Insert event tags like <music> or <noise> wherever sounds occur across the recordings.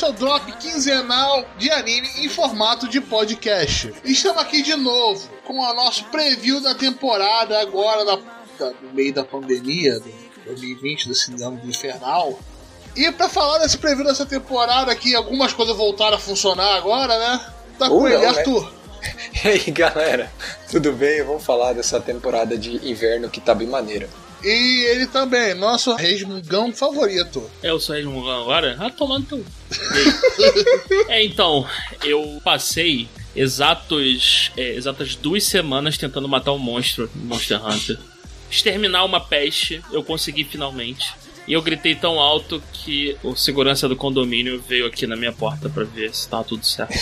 seu drop quinzenal de anime em formato de podcast. Estamos aqui de novo com o nosso preview da temporada agora da, da, no meio da pandemia, do 2020, desse ano do infernal. E para falar desse preview dessa temporada que algumas coisas voltaram a funcionar agora, né? Tá com ele, né? Arthur. <laughs> E aí galera, tudo bem? Vamos falar dessa temporada de inverno que tá bem maneira. E ele também, nosso resmungão favorito. É, eu sou Edmundão agora? Ah, tomando teu. <laughs> é, então, eu passei exatos, é, exatas duas semanas tentando matar um monstro no Monster Hunter. Exterminar uma peste, eu consegui finalmente. E eu gritei tão alto que o segurança do condomínio veio aqui na minha porta pra ver se tava tudo certo.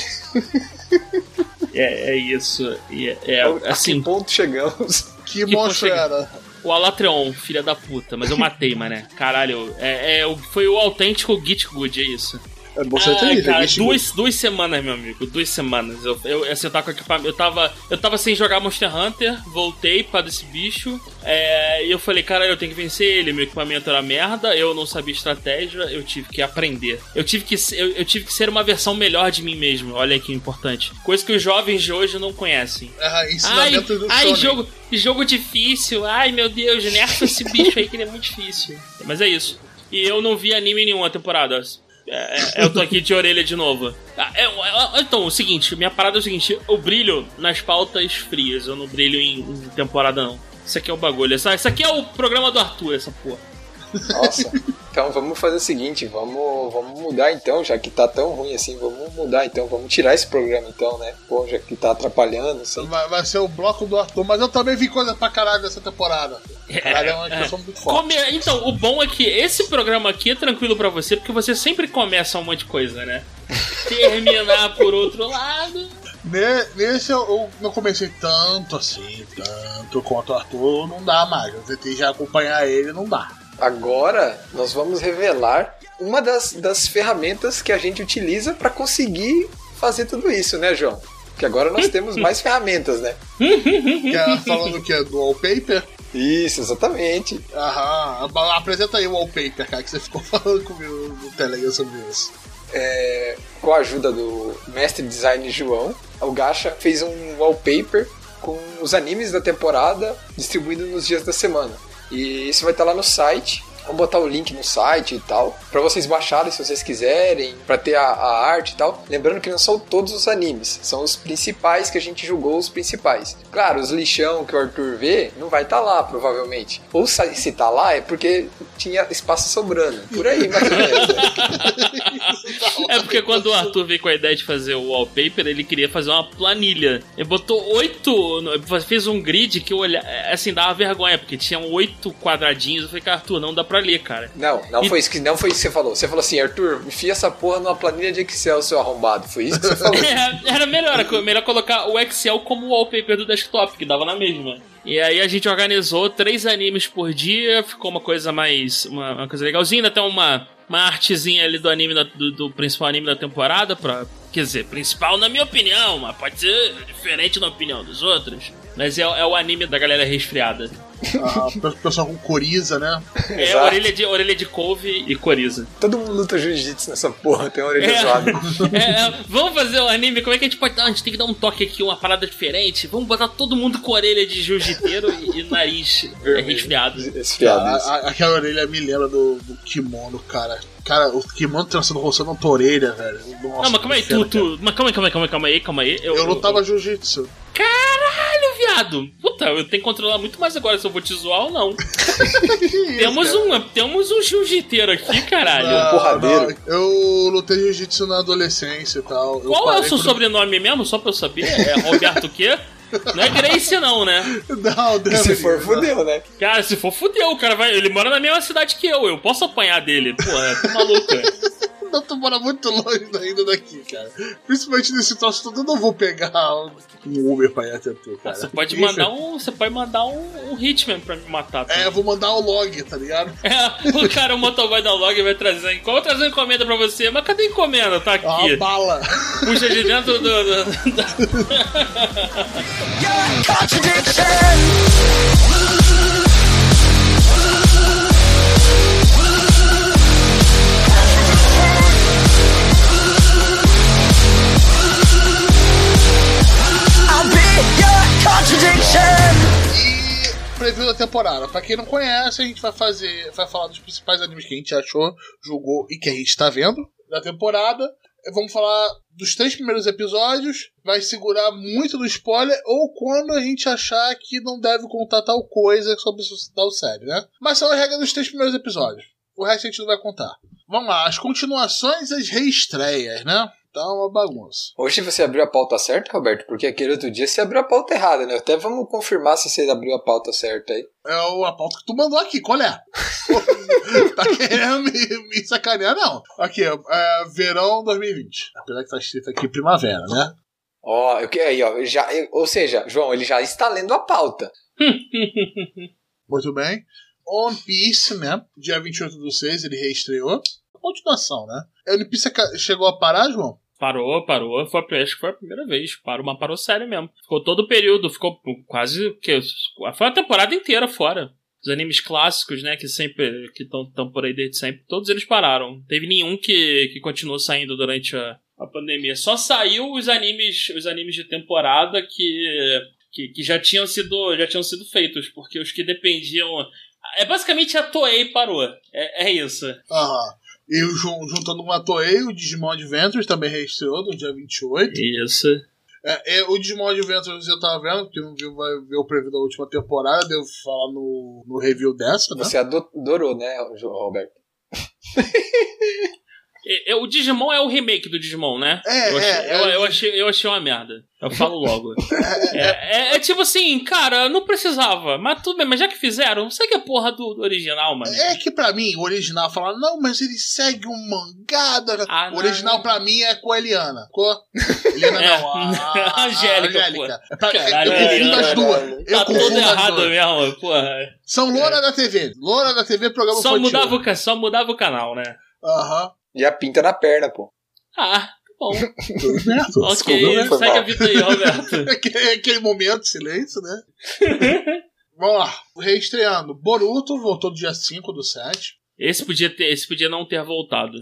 <laughs> é, é isso. É, é, A que assim, ponto chegamos? Que, Que monstro era? O Alatreon, filha da puta, mas eu matei, mané. Caralho, é, é, foi o autêntico Git Good, é isso. É você Ah, cara, duas, duas semanas, meu amigo. Duas semanas. Eu, eu, assim, eu tava com equipamento. Eu tava, eu tava sem jogar Monster Hunter, voltei para desse bicho. é, e eu falei, cara, eu tenho que vencer ele. Meu equipamento era merda, eu não sabia estratégia, eu tive que aprender. Eu tive que, ser- eu, eu tive que ser uma versão melhor de mim mesmo. Olha que importante. Coisa que os jovens de hoje não conhecem. Ah, Ai, ensinamento do ai Shonen. jogo, jogo difícil. Ai, meu Deus, nerfa esse bicho aí que ele é muito difícil. Mas é isso. E eu não vi anime nenhuma temporada. É, é, eu tô aqui de orelha de novo. Ah, é, é, então, o seguinte, minha parada é o seguinte: eu brilho nas pautas frias, eu não brilho em, em temporada, não. Isso aqui é o bagulho. Isso aqui é o programa do Arthur, essa porra. Nossa. Então vamos fazer o seguinte, vamos, vamos mudar então, já que tá tão ruim assim, vamos mudar então, vamos tirar esse programa então, né? Pô, já que tá atrapalhando, assim. Vai, vai ser o bloco do Arthur, mas eu também vi coisa pra caralho dessa temporada. Caralho, é uma discussão muito forte. Come- Então, o bom é que esse programa aqui é tranquilo pra você, porque você sempre começa um monte de coisa, né? Terminar por outro lado. Ne- Nesse eu, eu não comecei tanto assim, tanto quanto o Arthur, não dá mais. Eu tentei já acompanhar ele, não dá. Agora nós vamos revelar uma das, das ferramentas que a gente utiliza para conseguir fazer tudo isso, né, João? Porque agora nós temos <laughs> mais ferramentas, né? Que é falando que é do wallpaper. Isso, exatamente. Aham, apresenta aí o wallpaper, cara, que você ficou <laughs> falando comigo no Telegram sobre isso. É, com a ajuda do mestre design João, o Gacha fez um wallpaper com os animes da temporada distribuído nos dias da semana. E isso vai estar lá no site. Vamos botar o link no site e tal, para vocês baixarem se vocês quiserem, para ter a, a arte e tal. Lembrando que não são todos os animes, são os principais que a gente julgou os principais. Claro, os lixão que o Arthur vê não vai estar lá, provavelmente. Ou se tá lá é porque tinha espaço sobrando. Por aí, mais ou menos. né? É porque quando o Arthur veio com a ideia de fazer o wallpaper, ele queria fazer uma planilha. Ele botou oito. Fez um grid que eu olhava. Assim, dava vergonha, porque tinha oito quadradinhos. Eu falei, Arthur, não dá pra ler, cara. Não, não E- foi isso que não foi isso que você falou. Você falou assim, Arthur, enfia essa porra numa planilha de Excel, seu arrombado. Foi isso que você falou. <laughs> É, era melhor, melhor colocar o Excel como wallpaper do desktop, que dava na mesma. E aí a gente organizou três animes por dia, ficou uma coisa mais. uma, uma coisa legalzinha, até uma, uma artezinha ali do anime da- do, do principal anime da temporada, pra. Quer dizer, principal na minha opinião, mas pode ser diferente na opinião dos outros. Mas é, é o anime da galera resfriada. Ah, o pessoal com coriza, né? É Exato. orelha de, orelha de couve e coriza. Todo mundo luta jiu-jitsu nessa porra, tem orelha É. zoada. <laughs> É, é, vamos fazer o anime, como é que a gente pode dar? A gente tem que dar um toque aqui, uma parada diferente. Vamos botar todo mundo com orelha de jiu-jiteiro e, e nariz é, resfriado. Esfriado A- isso. a- aquela orelha me lembra do, do kimono, cara. Cara, o kimono trançando roçando na tua orelha, velho. Nossa, Não, mas calma aí, tu, tu, mas calma aí, calma aí, calma aí, calma aí, calma aí. cara. Eu lutava jiu-jitsu. Caralho, viado! Puta, eu tenho que controlar muito mais agora se eu vou te zoar ou não. <laughs> temos, um, temos um jiu-jiteiro aqui, caralho. Ah, porradeiro. não, eu lutei jiu-jitsu na adolescência e tal. Eu Qual é o seu quando- sobrenome mesmo, só pra eu saber? É Roberto o quê? Não é Grace, não, né? Não, deve Se for, não. fudeu, né? Cara, se for fudeu, o cara vai. Ele mora na mesma cidade que eu, eu posso apanhar dele. Porra, tá maluco. Não, tu mora muito longe ainda daqui, cara. Principalmente nesse troço todo, eu não vou pegar um Uber pra ir até tu, cara. Você pode Isso. mandar um. Você pode mandar um, um hitman pra me matar. tá? É, eu vou mandar o log, tá ligado? <laughs> É, o cara, o motoboy da log vai trazer. Qual vou trazer uma encomenda pra você? Mas cadê a encomenda? Tá Uma aqui. bala. Puxa de dentro do. do- da- <laughs> temporada. Pra quem não conhece, a gente vai fazer. Vai falar dos principais animes que a gente achou, julgou e que a gente tá vendo da temporada. Vamos falar dos três primeiros episódios, vai segurar muito do spoiler, ou quando a gente achar que não deve contar tal coisa sobre tal série, né? Mas são as regras dos três primeiros episódios. O resto a gente não vai contar. Vamos lá, as continuações e as reestreias, né? Tá uma bagunça. Hoje você abriu a pauta certa, Roberto? Porque aquele outro dia você abriu a pauta errada, né? Até vamos confirmar se você abriu a pauta certa aí. É a pauta que tu mandou aqui, qual é? <laughs> tá querendo me, me, sacanear, não. Aqui, é, verão 2020. Apesar que tá escrito aqui primavera, né? Ó, oh, aí, ó. Já, ou seja, João, ele já está lendo a pauta. <laughs> Muito bem. One Piece, né? Dia 28 do 6, ele reestreou. Continuação, né? One Piece chegou a parar, João? Parou, parou. Foi, acho que foi a primeira vez. Parou, mas parou sério mesmo. Ficou todo o período, ficou quase. Que, foi a temporada inteira fora. Os animes clássicos, né, que sempre que estão por aí desde sempre, todos eles pararam. Teve nenhum que, que continuou saindo durante a, a pandemia. Só saiu os animes, os animes de temporada que, que, que já tinham sido já tinham sido feitos, porque os que dependiam é basicamente a Toei parou. É, é isso. Aham. E juntando com a Toei, o Digimon Adventures também reestreou no dia 28. Isso. É, é, o Digimon Adventures eu tava vendo, porque não viu, vai ver o preview da última temporada, devo falar no, no review dessa, né? Você adorou, né, Roberto? <laughs> É, é, o Digimon é o remake do Digimon, né? É, eu achei, é, eu, eu, achei, eu achei uma merda. Eu falo <laughs> logo. É, é, é, tipo assim, cara, não precisava. Mas tudo bem, mas já que fizeram, não sei que é porra do, do, original, mano. É que pra mim, o original fala, não, mas ele segue um mangá. Da... Ah, o original não. pra mim é com a Eliana. Com Eliana <laughs> não, a, <laughs> a Angélica. Angélica. Pra, Caralho, eu confundo as duas. Eu tá tudo errado mesmo, porra. São Loura da TV. Loura da TV, programa só mudava, o, só mudava o canal, né? Aham. E a pinta na perna, pô. Ah, bom. <laughs> Certo. ok, segue a vida aí, Roberto. <laughs> aquele, aquele momento de silêncio, né? <laughs> Vamos lá, reestreando. Boruto voltou do dia 5 do 7. Esse podia, ter, esse podia não ter voltado.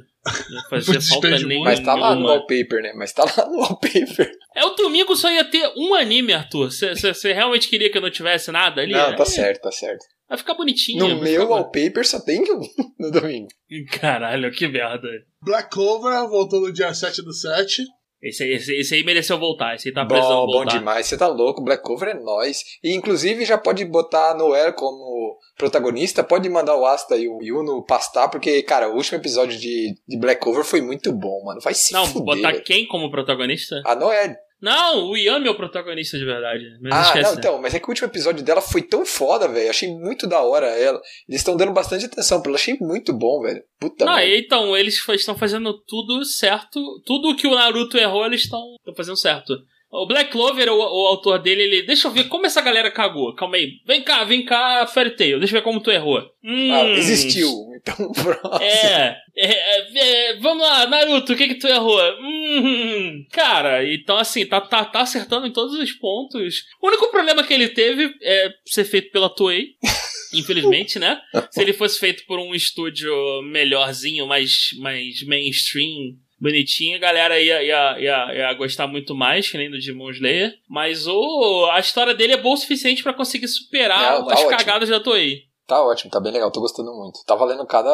Não fazia falta nenhuma. Mas tá lá no wallpaper, né? Mas tá lá no wallpaper. É, o domingo só ia ter um anime, Arthur. Você realmente queria que eu não tivesse nada ali? Não, tá é. certo, tá certo. Vai ficar bonitinho. No meu wallpaper só tem um <laughs> no domingo. Caralho, que merda. Black Clover voltou no dia 7 do 7. Esse, esse, esse aí mereceu voltar. Esse aí tá precisando bom, voltar. Bom demais. Você tá louco. Black Clover é nós. E inclusive já pode botar Noel como protagonista. Pode mandar o Asta e o Yuno pastar. Porque, cara, o último episódio de, de Black Clover foi muito bom, mano. Vai se Não, fuder, botar quem como protagonista? A Noel. Não, o Yami é o protagonista de verdade. Ah, esquece, não, né? então, mas é que o último episódio dela foi tão foda, velho. Achei muito da hora ela. Eles estão dando bastante atenção pra ela. Achei muito bom, velho. Puta Não, então, eles estão fazendo tudo certo. Tudo que o Naruto errou, eles estão fazendo certo. O Black Clover, o, o, autor dele, ele. Deixa eu ver como essa galera cagou. Calma aí. Vem cá, vem cá, Fairy Tail. Deixa eu ver como tu errou. Hum, ah, existiu. Então, <laughs> próximo. É, é, é, é, Vamos lá, Naruto, o que que tu errou? Hum, cara, então assim, tá, tá, tá acertando em todos os pontos. O único problema que ele teve é ser feito pela Toei. <laughs> Infelizmente, né? Se ele fosse feito por um estúdio melhorzinho, mais, mais mainstream, bonitinho, a galera ia, ia, ia, ia, gostar muito mais, que nem do Demon Slayer. Mas o, a história dele é boa o suficiente para conseguir superar tá as ótimo. cagadas da Toei. Tá ótimo, tá bem legal, tô gostando muito. Tá valendo cada.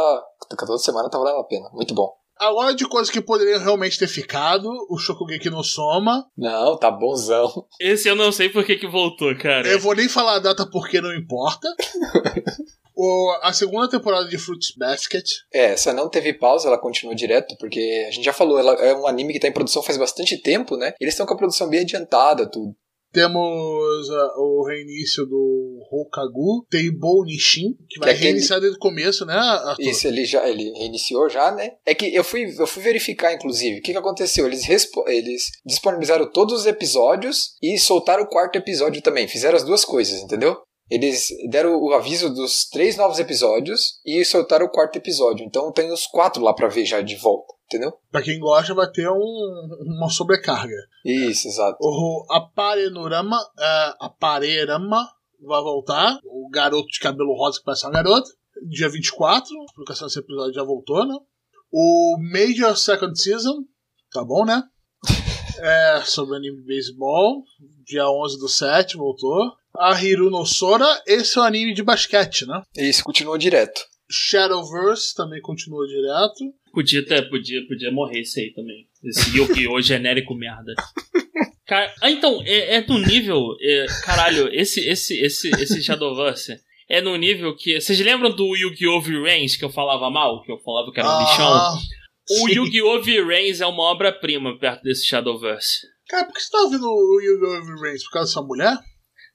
Toda semana tá valendo a pena. Muito bom. Agora de coisas que poderiam realmente ter ficado, o Shokugeki no Soma. Não, tá bonzão. Esse eu não sei por que, que voltou, cara. Eu vou nem falar a data porque não importa. <laughs> o, a segunda temporada de Fruits Basket. É, essa não teve pausa, ela continuou direto, porque a gente já falou, ela é um anime que tá em produção faz bastante tempo, né? Eles estão com a produção bem adiantada, tudo. Temos uh, o reinício do Hokagu, Teibou Nishin, que vai é reiniciar desde o começo, né, Arthur? Isso, ele já ele reiniciou já, né? É que eu fui, eu fui verificar, inclusive, o que, que aconteceu. Eles, eles disponibilizaram todos os episódios e soltaram o quarto episódio também. Fizeram as duas coisas, entendeu? Eles deram o aviso dos três novos episódios e soltaram o quarto episódio. Então tem os quatro lá para ver já de volta entendeu? Pra quem gosta, vai ter um, uma sobrecarga. Isso, exato. O Aparenorama, é, Aparerama vai voltar. O garoto de cabelo rosa que parece uma garota. Dia 24, a publicação desse episódio já voltou, né? O Major Second Season, tá bom, né? <laughs> É, sobre anime de beisebol, dia 11 do 7, voltou. A Hiruno Sora, esse é o anime de basquete, né? Isso, continuou direto. Shadowverse também continua direto. Podia ter, podia, podia morrer esse aí também. Esse Yu-Gi-Oh! <laughs> genérico merda. Cara, ah, então, é, é no nível. É, caralho, esse, esse, esse, esse Shadowverse é no nível que. Vocês lembram do Yu-Gi-Oh! V-Range que eu falava mal? Que eu falava que era um Ah, lixão? O. Yu-Gi-Oh! V-Range é uma obra-prima perto desse Shadowverse. Cara, por que você tá ouvindo o Yu-Gi-Oh! Race? Por causa dessa mulher?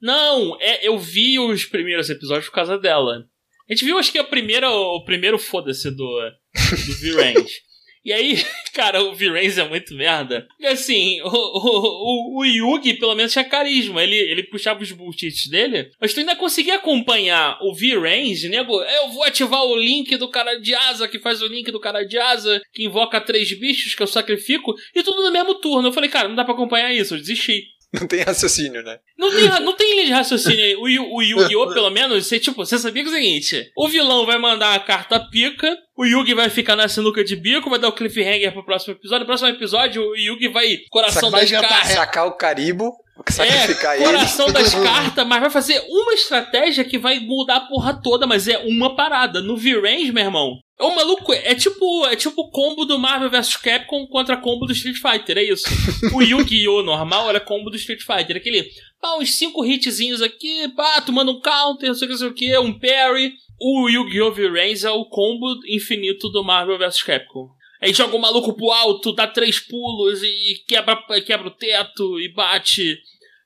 Não, é, eu vi os primeiros episódios por causa dela. A gente viu, acho que a primeira, o primeiro foda-se do, do V-Range. <laughs> E aí, cara, o V-Range é muito merda. E assim, o, o, o, o Yugi pelo menos tinha carisma. Ele, ele puxava os bullshits dele. Mas tu ainda conseguia acompanhar o V-Range, nego. Eu vou ativar o link do cara de asa, que faz o link do cara de asa, que invoca três bichos que eu sacrifico, e tudo no mesmo turno. Eu falei, cara, não dá pra acompanhar isso, eu desisti. Não tem raciocínio, né? Não tem, não tem linha de raciocínio aí. O, Yu- o Yu-Gi-Oh! <laughs> pelo menos, você, tipo, você sabia que é o seguinte: o vilão vai mandar a carta pica, o Yugi vai ficar na sinuca de bico, vai dar o cliffhanger pro próximo episódio. No próximo episódio, o Yugi vai. Coração das cartas. Sacar o Caribo, sacrificar É, coração das cartas, mas vai fazer uma estratégia que vai mudar a porra toda, mas é uma parada. No V-Range, meu irmão, é um maluco, é tipo, é tipo o combo do Marvel vs Capcom contra combo do Street Fighter, é isso. O Yu-Gi-Oh! <laughs> normal era combo do Street Fighter, aquele, pá, uns cinco hitzinhos aqui, pá, tu manda um counter, não sei o que, não sei o que, um parry. O Yu-Gi-Oh! V-Range é o combo infinito do Marvel vs Capcom. Aí joga o maluco pro alto, dá três pulos e quebra, quebra o teto e bate.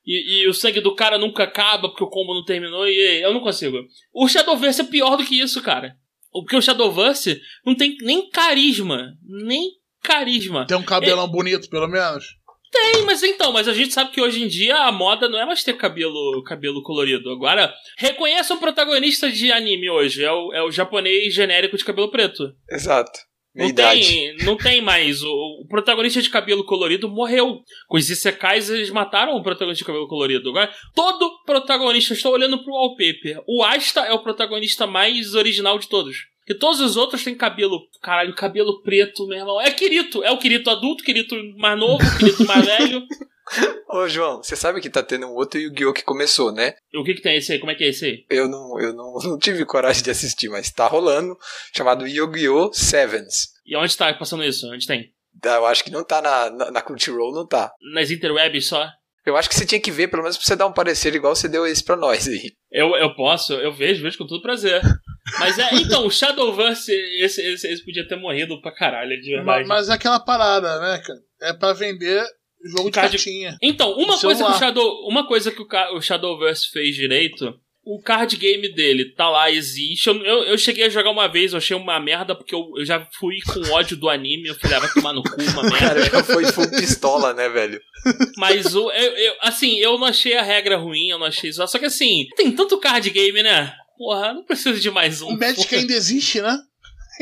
E, e o sangue do cara nunca acaba porque o combo não terminou e eu não consigo. O Shadowverse é pior do que isso, cara. Porque o Shadowverse não tem nem carisma. Nem carisma. Tem um cabelão bonito, pelo menos. Tem, mas então, mas a gente sabe que hoje em dia a moda não é mais ter cabelo, cabelo colorido. Agora, reconheça um protagonista de anime hoje. É o, é o japonês genérico de cabelo preto. Exato. Minha Não idade. tem, não tem mais. O, o protagonista de cabelo colorido morreu. Com os Isekais, eles mataram o protagonista de cabelo colorido. Agora, todo protagonista, estou olhando pro wallpaper. O Asta é o protagonista mais original de todos. E todos os outros têm cabelo, caralho, cabelo preto, meu irmão. É Kirito, é o Kirito adulto, Kirito mais novo, Kirito mais velho. <laughs> Ô, João, você sabe que tá tendo um outro Yu-Gi-Oh! que começou, né? O que que tem esse aí? Como é que é esse aí? Eu não, eu não, <laughs> não tive coragem de assistir, mas tá rolando, chamado Yu-Gi-Oh! Sevens. E onde tá passando isso? Onde tem? Eu acho que não tá na, na, na Crunchyroll, não tá. Nas interwebs só? Eu acho que você tinha que ver, pelo menos pra você dar um parecer igual você deu esse pra nós aí. Eu, eu posso, eu vejo, vejo com todo prazer. Mas é, então, o Shadowverse, esse, esse, esse podia ter morrido pra caralho, de Mas, verdade. mas é aquela parada, né, cara? É pra vender jogo de Card- cartinha. Então, uma coisa, que o. Shadow, uma coisa que o, o Shadowverse fez direito, o card game dele tá lá, existe. Eu, eu, eu cheguei a jogar uma vez, eu achei uma merda, porque eu, eu já fui com ódio do anime, eu falei, ah, vai tomar no cu, uma merda. Cara, já foi full pistola, né, velho? Mas o, eu, eu- assim, eu não achei a regra ruim, eu não achei só. Só que assim, tem tanto card game, né? Porra, não preciso de mais um. O Magic porra. ainda existe, né?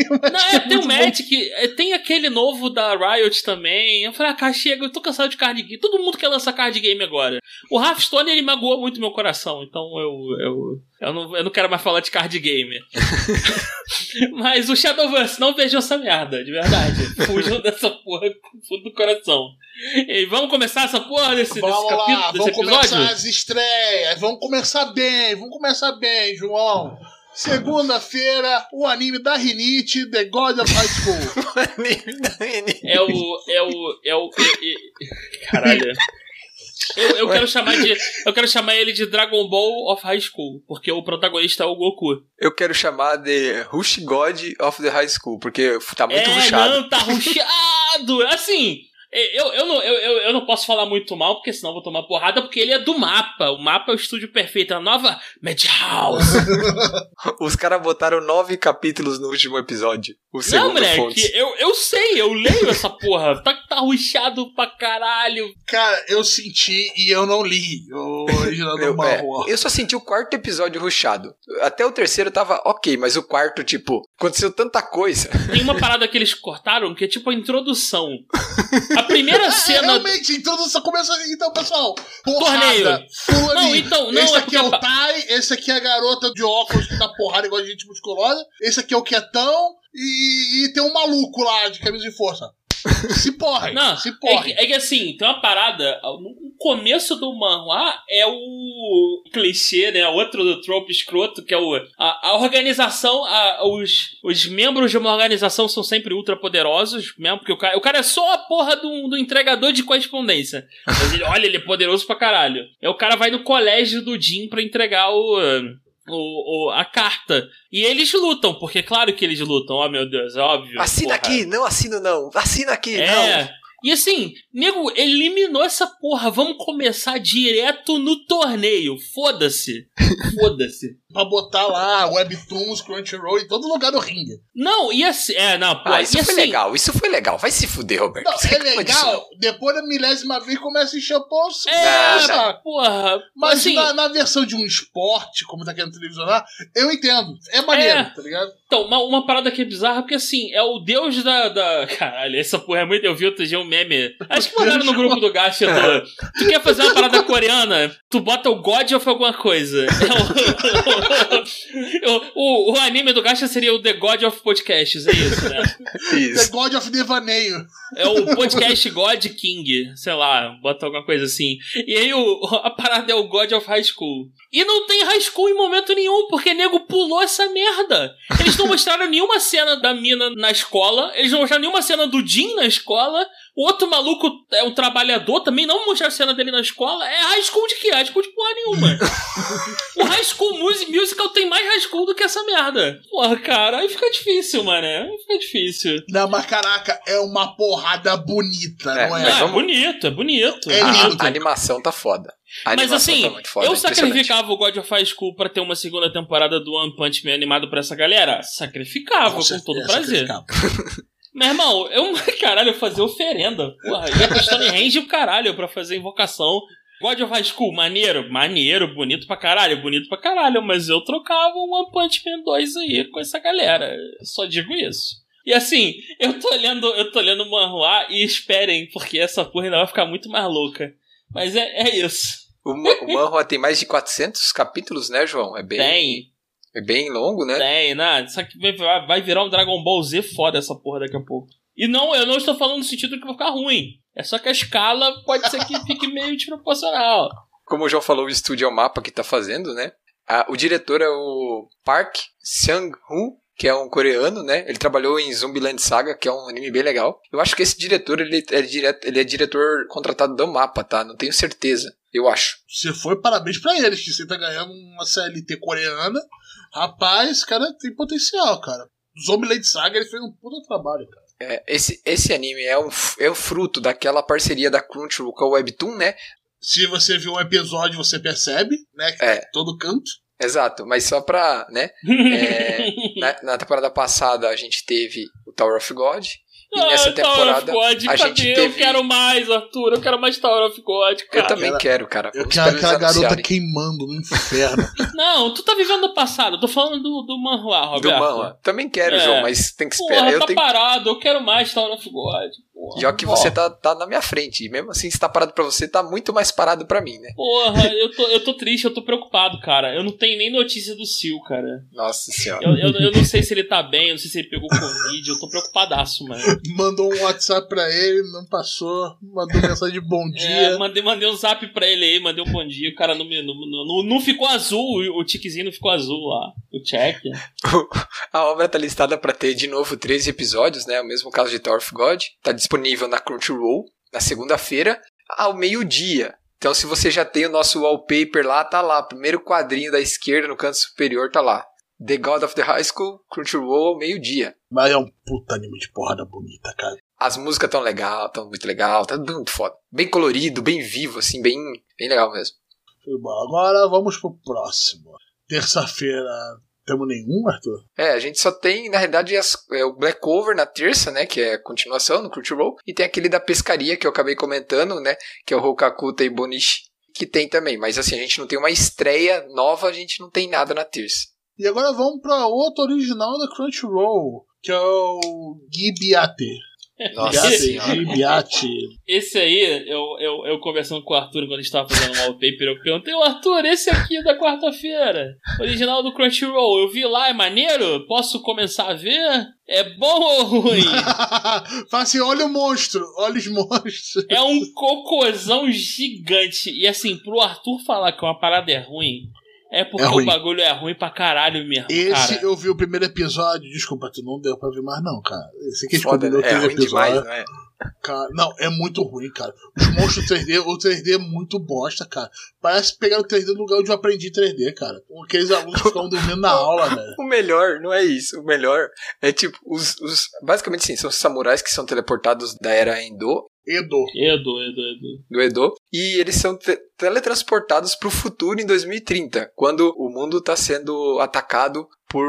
Não, é, tem o. Magic, é, tem aquele novo da Riot também. Eu falei, ah, cara, chega, eu tô cansado de card game. Todo mundo quer lançar card game agora. O Hearthstone, ele magoou muito meu coração, então eu, eu, eu, não, eu não quero mais falar de card game. <laughs> Mas o Shadowverse, não vejam essa merda, de verdade. Fujam <laughs> dessa porra com fundo do coração. E vamos começar essa porra desse, desse Vamos capítulo, lá, desse vamos episódio? começar as estreias. Vamos começar bem, vamos começar bem, João. Segunda-feira, o anime da Rinite, The God of High School. <laughs> É o. É o. É o. é- é- caralho. Eu, eu quero chamar de. Eu quero chamar ele de Dragon Ball of High School, porque o protagonista é o Goku. Eu quero chamar de Rush God of the High School, porque tá muito é, rushado. não, tá ruxado! Assim, eu, eu, não, eu, eu, não posso falar muito mal, porque senão eu vou tomar porrada, porque ele é do mapa. O mapa é o estúdio perfeito, a nova Madhouse. <laughs> Os caras botaram nove capítulos no último episódio. O Não, segundo moleque, fontes. eu, eu sei, eu leio essa porra. Tá, tá ruxado pra caralho. Cara, eu senti e eu não li o original do Eu, é, eu só senti o quarto episódio rushado. Até o terceiro tava ok, mas o quarto, tipo, aconteceu tanta coisa. Tem uma parada que eles cortaram que é tipo a introdução. A primeira <laughs> É, cena. realmente, a introdução começa assim. Então, pessoal, Torneio. porrada, fulaninho. Não, então, não, esse é aqui é porque- o Tai, esse aqui é a garota de óculos que dá porrada igual a gente musculosa, esse aqui é o quietão e, e tem um maluco lá de camisa de força. <laughs> Se porra, Não, se é porra. que, é que assim, tem uma parada. No começo do manhwa é o clichê, né? Outro trope escroto, que é o. A, a organização, a- os, os membros de uma organização são sempre ultra poderosos, mesmo, porque o cara, o cara é só a porra do, do entregador de correspondência. Mas ele, olha, ele é poderoso pra caralho. Aí o cara vai no colégio do Jim pra entregar o. O, o- a carta. E eles lutam, porque claro que eles lutam, ó meu Deus, é óbvio. Assina porra. aqui, não assino não. Assina aqui, não. E assim, nego eliminou essa porra. Vamos começar direto no torneio. Foda-se. Foda-se. <laughs> Pra botar lá Webtoons, Crunchyroll em todo lugar do ringue. Não, e assim. É, não, pô. Ah, isso e foi assim, legal, isso foi legal. Vai se fuder, Roberto. Não, Você é legal. Depois da milésima vez começa a encher o. É, saco. porra. Mas assim, na, na versão de um esporte, como tá querendo televisionar, eu entendo. É maneiro, É. tá ligado? então, uma, uma parada que é bizarra, porque assim, é o deus da. da... <laughs> Caralho, essa porra é muito. Eu vi outro dia um meme. Acho que mandaram no grupo do Gacha. do- Tu quer fazer uma parada coreana? Tu bota o God of alguma coisa. <laughs> É o, o, o anime do Gacha seria o The God of Podcasts, é isso, né? The Isso. God of Devaneio. É o podcast God King, sei lá, bota alguma coisa assim. E aí o, a parada é o God of High School. E não tem High School em momento nenhum, porque nego pulou essa merda. Eles não mostraram nenhuma cena da mina na escola, eles não mostraram nenhuma cena do Jim na escola. O outro maluco é um trabalhador, também não mostraram cena dele na escola. É High School de quê? High School de porra nenhuma. <laughs> o High School Music, Musical tem mais High School do que essa merda. Porra, cara, aí fica difícil, mano. Aí fica difícil. Não, mas caraca, é uma porrada bonita, É, não é? Não, é bonito, é bonito. É A, lindo. a animação tá foda. A Mas assim, tá muito foda, eu impressionante. sacrificava o God of High School pra ter uma segunda temporada do One Punch Man animado pra essa galera? Sacrificava, com, certeza, todo prazer. <laughs> Meu irmão, eu, <laughs> caralho, fazia oferenda. Porra, ia pro Stonehenge o caralho pra fazer invocação. God of High School, maneiro, maneiro, bonito pra caralho, bonito pra caralho, mas eu trocava um One Punch Man 2 aí com essa galera. Só digo isso. E assim, eu tô olhando, eu tô olhando o manhua e esperem, porque essa porra ainda vai ficar muito mais louca. Mas é, é isso. O, o Manhwa tem mais de 400 capítulos, né, João? É bem, Tem. É bem longo, né? Tem, né? Isso aqui vai- virar um Dragon Ball Z foda essa porra daqui a pouco. E não, eu não estou falando no sentido que vai ficar ruim. É só que a escala pode ser que fique <laughs> meio desproporcional. Como o João falou, o estúdio é o mapa que tá fazendo, né? Ah, o diretor é o Park Sang-woo, que é um coreano, né? Ele trabalhou em Zombieland Saga, que é um anime bem legal. Eu acho que esse diretor, ele é, direto, ele é diretor contratado do mapa, tá? Não tenho certeza. Eu acho. Se foi, parabéns pra eles, que você tá ganhando uma CLT coreana. Rapaz, cara tem potencial, cara. Zombieland Saga, ele fez um puta trabalho, cara. É, esse, esse anime é um, é o fruto daquela parceria da Crunchyroll com a Webtoon, né? Se você viu um episódio, você percebe, né? Que É. tá todo canto. Exato, mas só pra, né? <laughs> É, na, na temporada passada a gente teve o Tower of God. E nessa Ah, Tower of temporada God, a cadê? gente Eu teve- quero mais, Arthur. Eu quero mais Tower of God, Eu cara. também Aquela- quero, cara. Eu quero aquela garota queimando no inferno. <laughs> Não, tu tá vivendo o passado. Eu tô falando do, do manhua, Do Roberto. Manhwa. Também quero, É. João, mas tem que esperar. Porra, eu tá tenho... parado. Eu quero mais Tower of God. Porra. Já que você tá, tá na minha frente. E mesmo assim, se tá parado pra você, tá muito mais parado pra mim, né? Porra, <laughs> eu tô, eu tô triste, eu tô preocupado, cara. Eu não tenho nem notícia do Sil, cara. Nossa senhora. Eu, eu, eu não sei se ele tá bem, eu não sei se ele pegou Covid, eu tô preocupadaço, mano. <laughs> Mandou um WhatsApp pra ele, não passou. Mandou mensagem de bom É, dia. mandei, mandei um zap pra ele aí, mandei um bom dia, o cara não, me- não, não, não, não ficou azul, o, tiquezinho não ficou azul lá, o check. <laughs> A obra tá listada pra ter de novo 13 episódios, né? O mesmo caso de Tower of God. Tá disponível na Crunchyroll na segunda-feira, ao meio-dia. Então, se você já tem o nosso wallpaper lá, tá lá. Primeiro quadrinho da esquerda no canto superior tá lá. The God of the High School, Crunchyroll, ao meio-dia. Mas é um puta anime de porrada bonita, cara. As músicas tão legal, tão muito legal, tá muito foda. Bem colorido, bem vivo, assim, bem, bem legal mesmo. Foi bom. Agora vamos pro próximo. Terça-feira. Temos nenhum, Arthur? É, a gente só tem, na realidade, as- é, o Black Cover na terça, né? Que é a continuação no Crunchyroll. E tem aquele da pescaria que eu acabei comentando, né? Que é o Hokakuta e Bonishi. Que tem também. Mas assim, a gente não tem uma estreia nova, a gente não tem nada na terça. E agora vamos pra outro original da Crunchyroll, que é o Gibiate. Nossa. <laughs> Esse aí, eu, eu, eu conversando com o Arthur quando a gente tava fazendo um wallpaper, eu perguntei, o Arthur, esse aqui é da quarta-feira, original do Crunchyroll, eu vi lá, é maneiro? Posso começar a ver? É bom ou ruim? <laughs> Fala assim, olha o monstro, olha os monstros. É um cocôzão gigante. E assim, pro Arthur falar que uma parada é ruim, é porque É o bagulho é ruim pra caralho mesmo, Esse cara. eu vi o primeiro episódio, desculpa, tu não deu pra ver mais não, cara. Esse aqui a gente combinou o é demais, episódio. não é? Cara, não, é muito ruim, cara. Os monstros 3D, o 3D é muito bosta, cara. Parece pegar o 3D no lugar onde eu aprendi 3D, cara. Aqueles alunos que ficam dormindo na aula, <laughs> velho. O melhor não é isso. O melhor é tipo, os, os. Basicamente sim, são os samurais que são teleportados da era Endo, Edo. Edo, Edo, Edo. do Edo, e eles são te- teletransportados pro futuro em 2030, quando o mundo tá sendo atacado por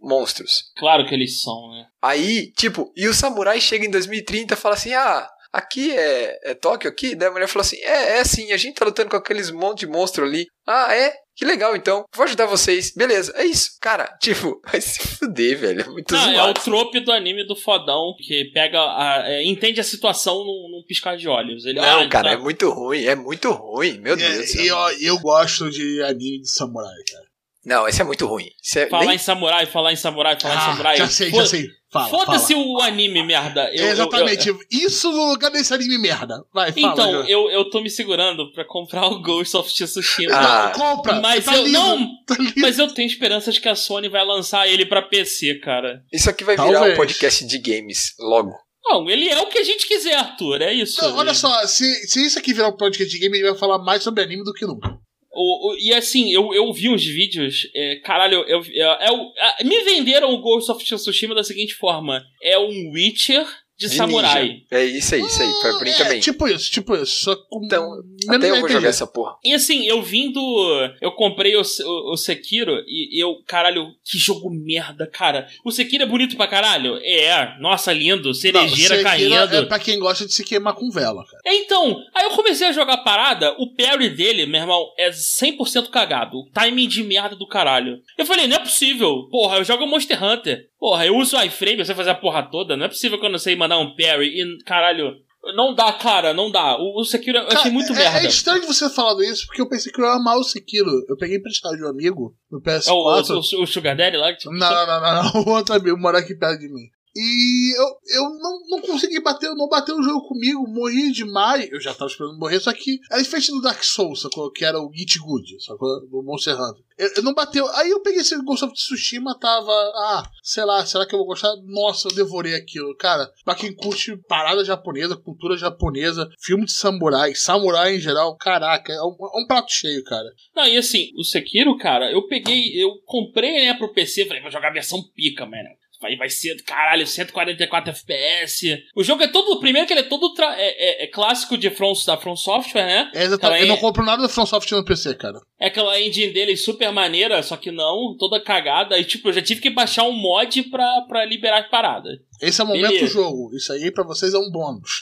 monstros. Claro que eles são, né? Aí, tipo, e o samurai chega em 2030 e fala assim: ah. Aqui é, é Tóquio aqui? Daí a mulher falou assim: É, é sim, a gente tá lutando com aqueles monte de monstro ali. Ah, é? Que legal, então. Vou ajudar vocês. Beleza, é isso. Cara, <laughs> tipo, vai se fuder, velho. É muito Não, é o zoado. trope do anime do fodão, que pega a, é, entende a situação num, num piscar de olhos. Ele, Não, ah, cara, tá- é muito ruim. É muito ruim. Meu Deus É, e eu, eu gosto de anime de samurai, cara. Não, esse é muito ruim. É Falar nem- em samurai, falar em samurai, falar em Ah, samurai. já sei, já sei. Fala, Foda-se fala. o anime, merda. Eu- eu- Exatamente. eu- Isso no lugar desse anime merda. Vai, fala. então, eu, eu tô me segurando pra comprar o Ghost of Tsushima. Ah, Não, compra. mas tá eu lindo, não, tá mas eu tenho esperanças que a Sony vai lançar ele pra PC, cara. Isso aqui vai virar Talvez. um podcast de games logo. Não, ele é o que a gente quiser, Arthur. É isso. Não, olha só, se, se isso aqui virar um podcast de game, ele vai falar mais sobre anime do que nunca. O, o- e assim, eu, eu vi uns vídeos, é, caralho, eu, é, é o- a- me venderam o Ghost of Tsushima da seguinte forma: é um Witcher de, De samurai. ninja. É isso aí, isso aí. Pra mim é, também. tipo isso, tipo isso. Só com Então, menos Até eu vou jogar essa porra. E assim, eu vim do. Eu comprei o, o, o Sekiro e eu, caralho, que jogo merda, cara. O Sekiro é bonito pra caralho? É, nossa, lindo, Não, cerejeira Sekiro caindo. É pra quem gosta de se queimar com vela, cara. Então, aí eu comecei a jogar a parada, o parry dele, meu irmão, é 100% cagado. O timing de merda do caralho. Eu falei, não é possível. Porra, eu jogo Monster Hunter. Porra, eu uso o iframe, eu sei fazer a porra toda. Não é possível que eu não sei mandar um parry e, caralho, não dá, cara, não dá. O, o Sekiro eu achei Cara, muito é, merda. É estranho você falando isso, porque eu pensei que eu ia amar o Sekiro. Eu peguei emprestado de um amigo no PS4. É o, o, o Sugar Daddy lá? que- Não, não, não, não, não. <laughs> O outro amigo mora aqui perto de mim. E eu, eu não, não consegui bater, não bateu o jogo comigo, morri demais. Eu já tava esperando morrer, só que era diferente do Dark Souls? Que era o Git Good, sacou? Do Monster Hunter. Eu, eu não bateu. Aí eu peguei esse Ghost of Tsushima, tava. Ah, sei lá, será que eu vou gostar? Nossa, eu devorei aquilo. Cara, pra quem curte parada japonesa, cultura japonesa, filme de samurai, samurai em geral, caraca, é um, é um prato cheio, cara. Não, e assim, o Sekiro, cara, eu peguei, eu comprei, né, pro PC, falei, vou jogar versão pica, mano. Vai, vai ser, caralho, 144 FPS. O jogo é todo, primeiro que ele é todo tra- é, é- é clássico de From, da From Software, né? É exatamente. Eu não compro nada da From Software no PC, cara. É aquela engine dele super maneira, só que não, toda cagada. E tipo, eu já tive que baixar um mod pra, pra liberar as paradas. Esse é o momento Beleza. do jogo. Isso aí pra vocês é um bônus.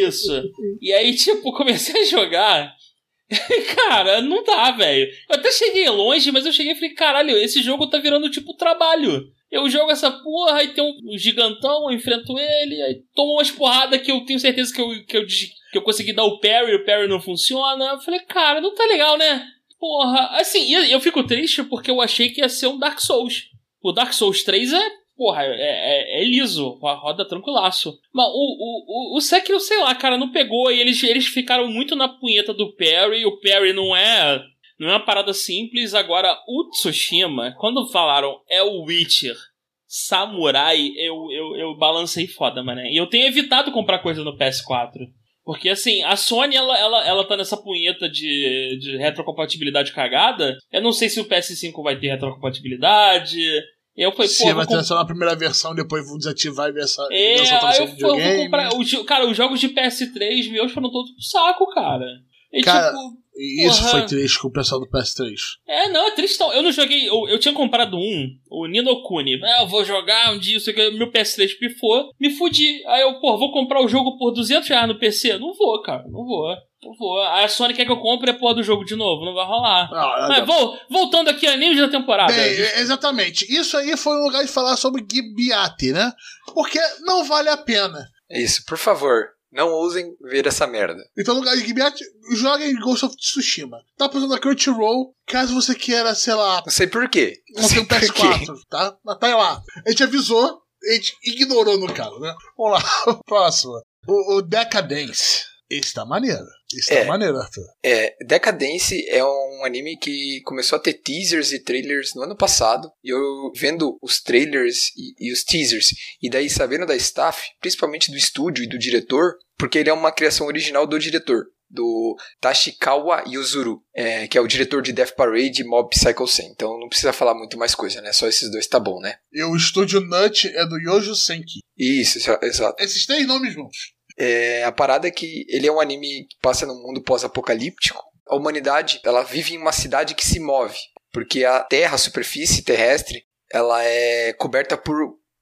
Isso. e aí, tipo, comecei a jogar. <laughs> Cara, não dá, velho. Eu até cheguei longe, mas eu cheguei e falei, caralho, esse jogo tá virando tipo trabalho. Eu jogo essa porra, aí tem um gigantão, eu enfrento ele, aí tomo umas porradas que eu tenho certeza que eu, que eu, que eu consegui dar o parry, o parry não funciona. Eu falei, cara, não tá legal, né? Porra, assim, eu fico triste porque eu achei que ia ser um Dark Souls. O Dark Souls 3 é, porra, é, é, é liso, ro- roda tranquilaço. Mas o, o, o, o Sekiro, sei lá, cara, não pegou e eles, eles ficaram muito na punheta do parry. O parry não é, não é uma parada simples. Agora, o Tsushima, quando falaram é o Witcher Samurai, eu, eu, eu balancei foda, mano. E eu tenho evitado comprar coisa no PS4. Porque assim, a Sony ela, ela, ela tá nessa punheta de, de retrocompatibilidade cagada. Eu não sei se o PS5 vai ter retrocompatibilidade. Eu falei, pô, vai vou ter só na primeira versão, depois vão desativar e ver essa é, aí eu, eu vou comprar. cara, os jogos de PS3 meus foram todos pro saco, cara. E Cara, tipo. Isso Porra. foi triste com o pessoal do PS3. É, não, é tristão. Eu não joguei. Eu, eu tinha comprado um, o Nino Kuni. Ah, eu vou jogar um dia, não sei o que. Meu PS3 pifou, me fudi. Aí eu, pô, vou comprar o jogo por 200 reais no PC? Não vou, cara, não vou. Não a Sony quer que eu compre a porra do jogo de novo, não vai rolar. Ah, Mas vou, voltando aqui a animes da temporada. Bem, é- exatamente. Isso aí foi um lugar de falar sobre Gibiate, né? porque não vale a pena. É isso, por favor. Não ousem ver essa merda. Então, no lugar de Gibi, joguem Ghost of Tsushima. Tá passando a Crunchyroll, caso você queira, sei lá, Não sei por quê. não tem um por quê. PS4, tá? Mas tá lá. A gente avisou, a gente ignorou no caso, né? Vamos lá, <laughs> próximo. O, o Decadence. Esse tá maneiro. Esse É. tá maneiro, Arthur. É, Decadence é um anime que começou a ter teasers e trailers no ano passado. E eu vendo os trailers e, e os teasers, e daí sabendo da staff, principalmente do estúdio e do diretor, porque ele é uma criação original do diretor, do Tashikawa Yuzuru, é, que é o diretor de Death Parade e Mob Psycho 100. Então não precisa falar muito mais coisa, né? Só esses dois tá bom, né? E o estúdio Nut é do Yojo Senki. Isso, exa- exato. Esses três nomes juntos. É, a parada é que ele é um anime que passa num mundo pós-apocalíptico. A humanidade, ela vive em uma cidade que se move, porque a terra, a superfície terrestre, ela é coberta por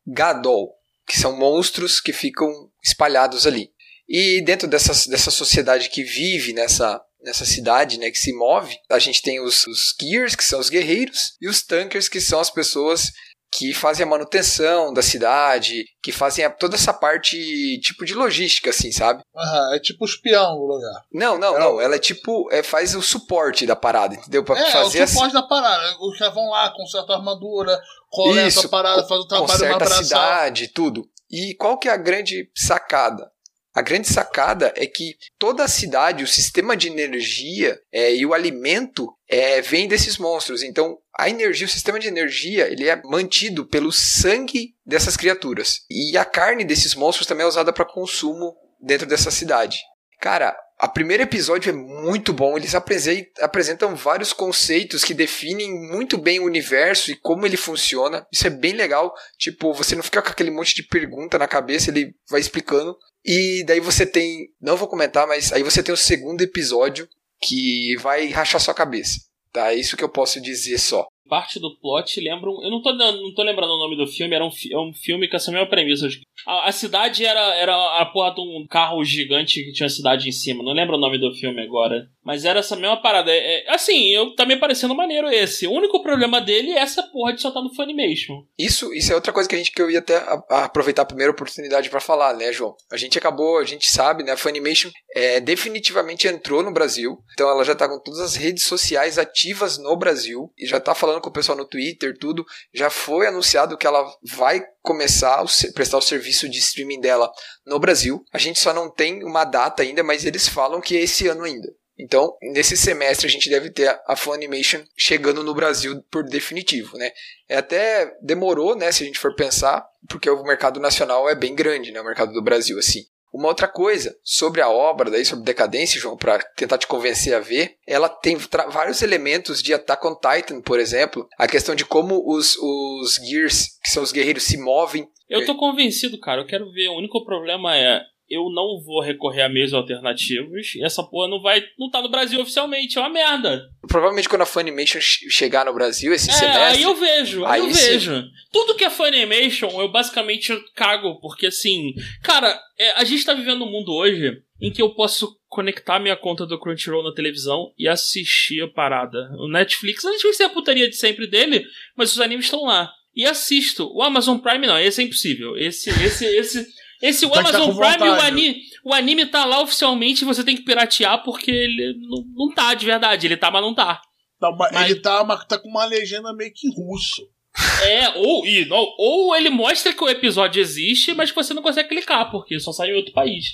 gadol, que são monstros que ficam espalhados ali. E dentro dessa, dessa sociedade que vive nessa, nessa cidade, né, que se move, a gente tem os, os gears, que são os guerreiros, e os tankers, que são as pessoas que fazem a manutenção da cidade, que fazem a- toda essa parte tipo de logística, assim, sabe? Aham, é tipo espião o lugar. Não, não, É não. o- Ela é tipo, é, faz o suporte da parada, entendeu? Pra É, fazer o assim, suporte da parada. Os caras vão lá, consertam a armadura, coletam Isso, a parada, fazem o trabalho conserta mais a cidade, tudo. E qual que é a grande sacada? A grande sacada é que toda a cidade, o sistema de energia é, e o alimento é, vem desses monstros. Então, a energia, o sistema de energia, ele é mantido pelo sangue dessas criaturas. E a carne desses monstros também é usada para consumo dentro dessa cidade. Cara, a primeiro episódio é muito bom. Eles apresen- apresentam vários conceitos que definem muito bem o universo e como ele funciona. Isso é bem legal. Tipo, você não fica com aquele monte de pergunta na cabeça, ele vai explicando. E daí você tem. Não vou comentar, mas aí você tem o segundo episódio que vai rachar sua cabeça. Tá? É isso que eu posso dizer só. Parte do plot lembra um. Eu não tô, não tô lembrando o nome do filme, era um, é um filme com essa mesma premissa. A, a cidade era, era a porra de um carro gigante que tinha a cidade em cima. Não lembro o nome do filme agora. Mas era essa mesma parada. É, é- assim, eu tá me parecendo maneiro esse. O único problema dele é essa porra de só estar no Funimation. Isso, isso é outra coisa que a gente que eu ia até a- a aproveitar a primeira oportunidade para falar, né, João? A gente acabou, a gente sabe, né, a Funimation é, definitivamente entrou no Brasil, então ela já tá com todas as redes sociais ativas no Brasil e já tá falando com o pessoal no Twitter, tudo. Já foi anunciado que ela vai começar a prestar o serviço de streaming dela no Brasil. A gente só não tem uma data ainda, mas eles falam que é esse ano ainda. Então, nesse semestre a gente deve ter a Funimation chegando no Brasil por definitivo, né? É até demorou, né, se a gente for pensar, porque o mercado nacional é bem grande, né, o mercado do Brasil assim. Uma outra coisa sobre a obra, daí sobre Decadência, João, para tentar te convencer a ver, ela tem vários elementos de Attack on Titan, por exemplo, a questão de como os, os Gears, que são os guerreiros, se movem. Eu tô convencido, cara. Eu quero ver. O único problema é. Eu não vou recorrer a meios alternativos. E essa porra não vai. Não tá no Brasil oficialmente. É uma merda. Provavelmente quando a Funimation che- chegar no Brasil esse É, semestre, aí eu vejo, aí, Aí eu sim. vejo. Tudo que é Funimation, eu basicamente cago, porque assim, cara, é, a gente tá vivendo um mundo hoje em que eu posso conectar minha conta do Crunchyroll na televisão e assistir a parada. O Netflix, a Netflix é a putaria de sempre dele, mas os animes estão lá. E assisto. O Amazon Prime não, esse é impossível. Esse, esse, esse. Esse, o Tem que tá Amazon com Prime, o anime, o anime tá lá oficialmente e você tem que piratear porque ele não, não tá de verdade. Ele tá, mas não tá. Tá uma- Mas- Ele tá, uma- tá com uma legenda meio que russo. É, ou, e, não, ou ele mostra que o episódio existe, mas que você não consegue clicar, porque só sai em outro país.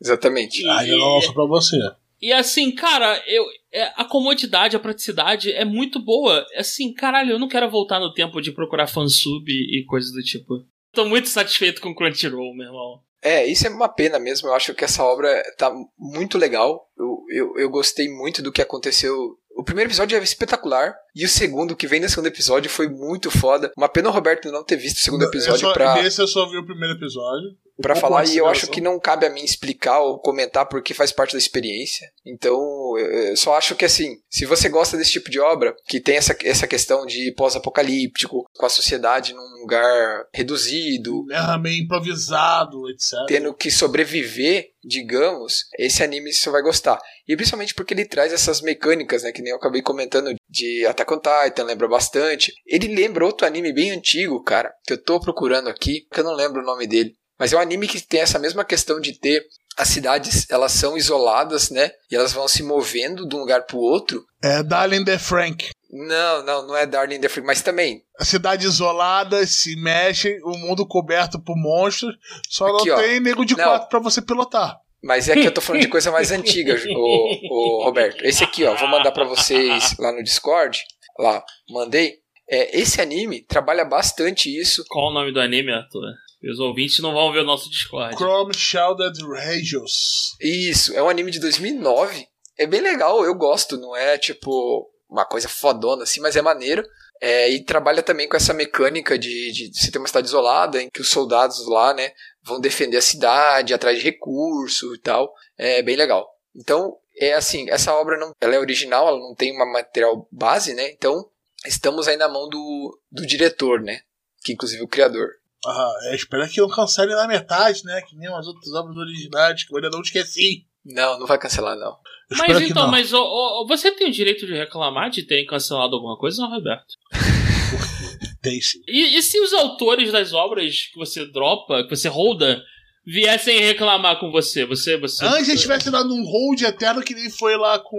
exatamente. E, Aí eu lanço pra você. e assim, cara, eu, é, a comodidade, a praticidade é muito boa. Assim, caralho, eu não quero voltar no tempo de procurar fansub e coisas do tipo. Tô muito satisfeito com o Crunchyroll, meu irmão. É, isso é uma pena mesmo. Eu acho que essa obra tá muito legal. Eu, eu, eu gostei muito do que aconteceu. O primeiro episódio é espetacular. E o segundo, que vem no segundo episódio, foi muito foda. Uma pena o Roberto não ter visto o segundo episódio eu só, pra, Nesse eu só vi o primeiro episódio. pra falar. E eu acho que não cabe a mim explicar ou comentar porque faz parte da experiência. Então, eu só acho que assim, se você gosta desse tipo de obra, que tem essa, essa questão de pós-apocalíptico, com a sociedade num lugar reduzido, É meio improvisado, etc. tendo que sobreviver, digamos, esse anime você vai gostar. E principalmente porque ele traz essas mecânicas, né, que nem eu acabei comentando de Attack Attack on Titan, lembra bastante. Ele lembra outro anime bem antigo, cara, que eu tô procurando aqui, que eu não lembro o nome dele. Mas é um anime que tem essa mesma questão de ter as cidades, elas são isoladas, né? E elas vão se movendo de um lugar pro outro. É Darling the Frank. Não, não, não é Darling the Frank, mas também. A cidade isolada, se mexe, o mundo coberto por monstros, só Aqui, não ó. tem nego de Não. quatro pra você pilotar. Mas é que eu tô falando de coisa mais <laughs> antiga, o, o Roberto. Esse aqui, ó, vou mandar pra vocês lá no Discord. Lá, mandei. É, esse anime trabalha bastante isso. Qual o nome do anime, Arthur? Os ouvintes não vão ver o nosso Discord. Chrome Shielded Radios. Isso, é um anime de 2009. É bem legal, eu gosto, não é tipo uma coisa fodona assim, mas é maneiro. É, e trabalha também com essa mecânica de, de você ter uma cidade isolada em que os soldados lá, né, vão defender a cidade, atrás de recurso e tal. É bem legal. Então, é assim, essa obra não, ela é original, ela não tem uma material base, né? Então, estamos aí na mão do, do diretor, né? Que inclusive é o criador. Ah, é, espero que não cancele na metade, né? Que nem as outras obras originais que eu ainda não esqueci. Não, não vai cancelar não. Eu Mas então, não. mas ô, ô, você tem o direito de reclamar de terem cancelado alguma coisa, não, Roberto? <laughs> Tem sim. E, e se os autores das obras que você dropa, que você holda, viessem reclamar com você? Você, você. Antes eles tivesse dado um hold eterno que nem foi lá com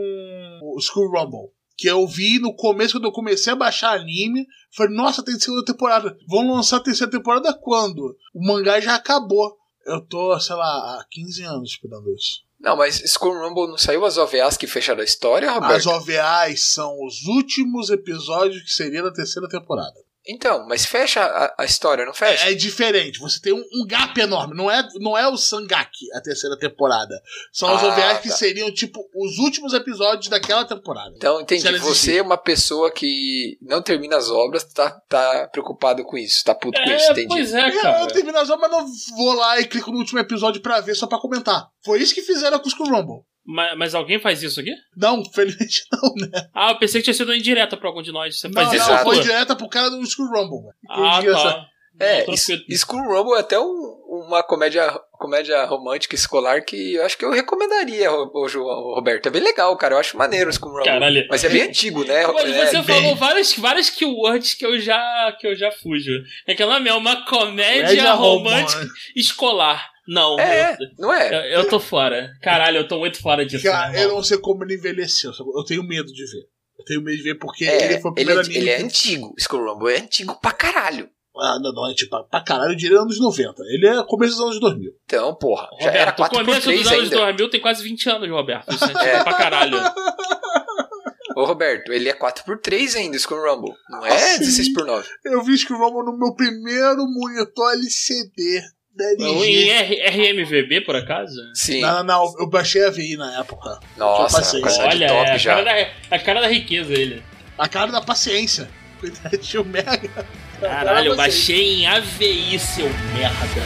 o School Rumble. Que eu vi no começo, quando eu comecei a baixar anime. Falei, nossa, tem segunda temporada. Vão lançar a terceira temporada quando? O mangá já acabou. Eu tô, sei lá, há 15 anos esperando isso. Não, mas Skull Rumble não saiu as OVAs que fecharam a história, Roberto? As OVAs são os últimos episódios que seria da terceira temporada. Então, mas fecha a, a história, não fecha? É, é diferente. Você tem um, um gap enorme. Não é, não é o Sangaki, a terceira temporada. São Ah, OVAs que tá. seriam, tipo, os últimos episódios daquela temporada. Então, entendi. Você é uma pessoa que não termina as obras, tá, tá preocupado com isso, tá puto com isso, É, entendi. pois é, Eu, cara. eu termino as obras, mas não vou lá e clico no último episódio pra ver, só pra comentar. Foi isso que fizeram com o Skull Rumble. Mas, mas alguém faz isso aqui? Não, <laughs> felizmente não, né? Ah, eu pensei que tinha sido indireta pra algum de nós. Você Não, faz isso, não, foi Arthur? direta pro cara do Skull Rumble. velho. Ah, Entendi essa- tá. É, tranquilo. Skull Rumble é até um- uma comédia, comédia romântica escolar que eu acho que eu recomendaria, o, o João, o Roberto. É bem legal, cara. Eu acho maneiro o Skull Rumble. Caralho. Mas é bem antigo, né? Mas É, você bem. falou várias, várias keywords que eu já, que eu já fujo. É que ela é uma comédia Comédia romântica romântica. escolar. Não, É, eu, não é? eu, eu tô fora. Caralho, eu tô muito fora disso. Cara, eu não sei como ele envelheceu. Eu tenho medo de ver. Eu tenho medo de ver porque É, ele foi o ele, primeiro é, anime. ele é antigo. Skull Rumble é antigo pra caralho. Ah, não, não, é tipo, pra caralho, eu diria anos 90. Ele é começo dos anos 2000. Então, porra, já era Roberto, o começo 4x3 dos anos ainda. 2000 tem quase 20 anos, Roberto. Isso é É. pra caralho. <laughs> Ô, Roberto, ele é 4x3 ainda, o Skull Rumble. Não é Ah, sim. 16x9. Eu vi Skull Rumble no meu primeiro monitor LCD da Em LG. R- RMVB, por acaso? Sim. Não, não, não, eu baixei a VI na época. Nossa, passei. quantidade Olha, top é a, já. cara da, é a cara da riqueza ele. A cara da paciência. Cuidado, tinha o Mega. Caralho, eu Pra vocês. baixei em AVI, seu merda.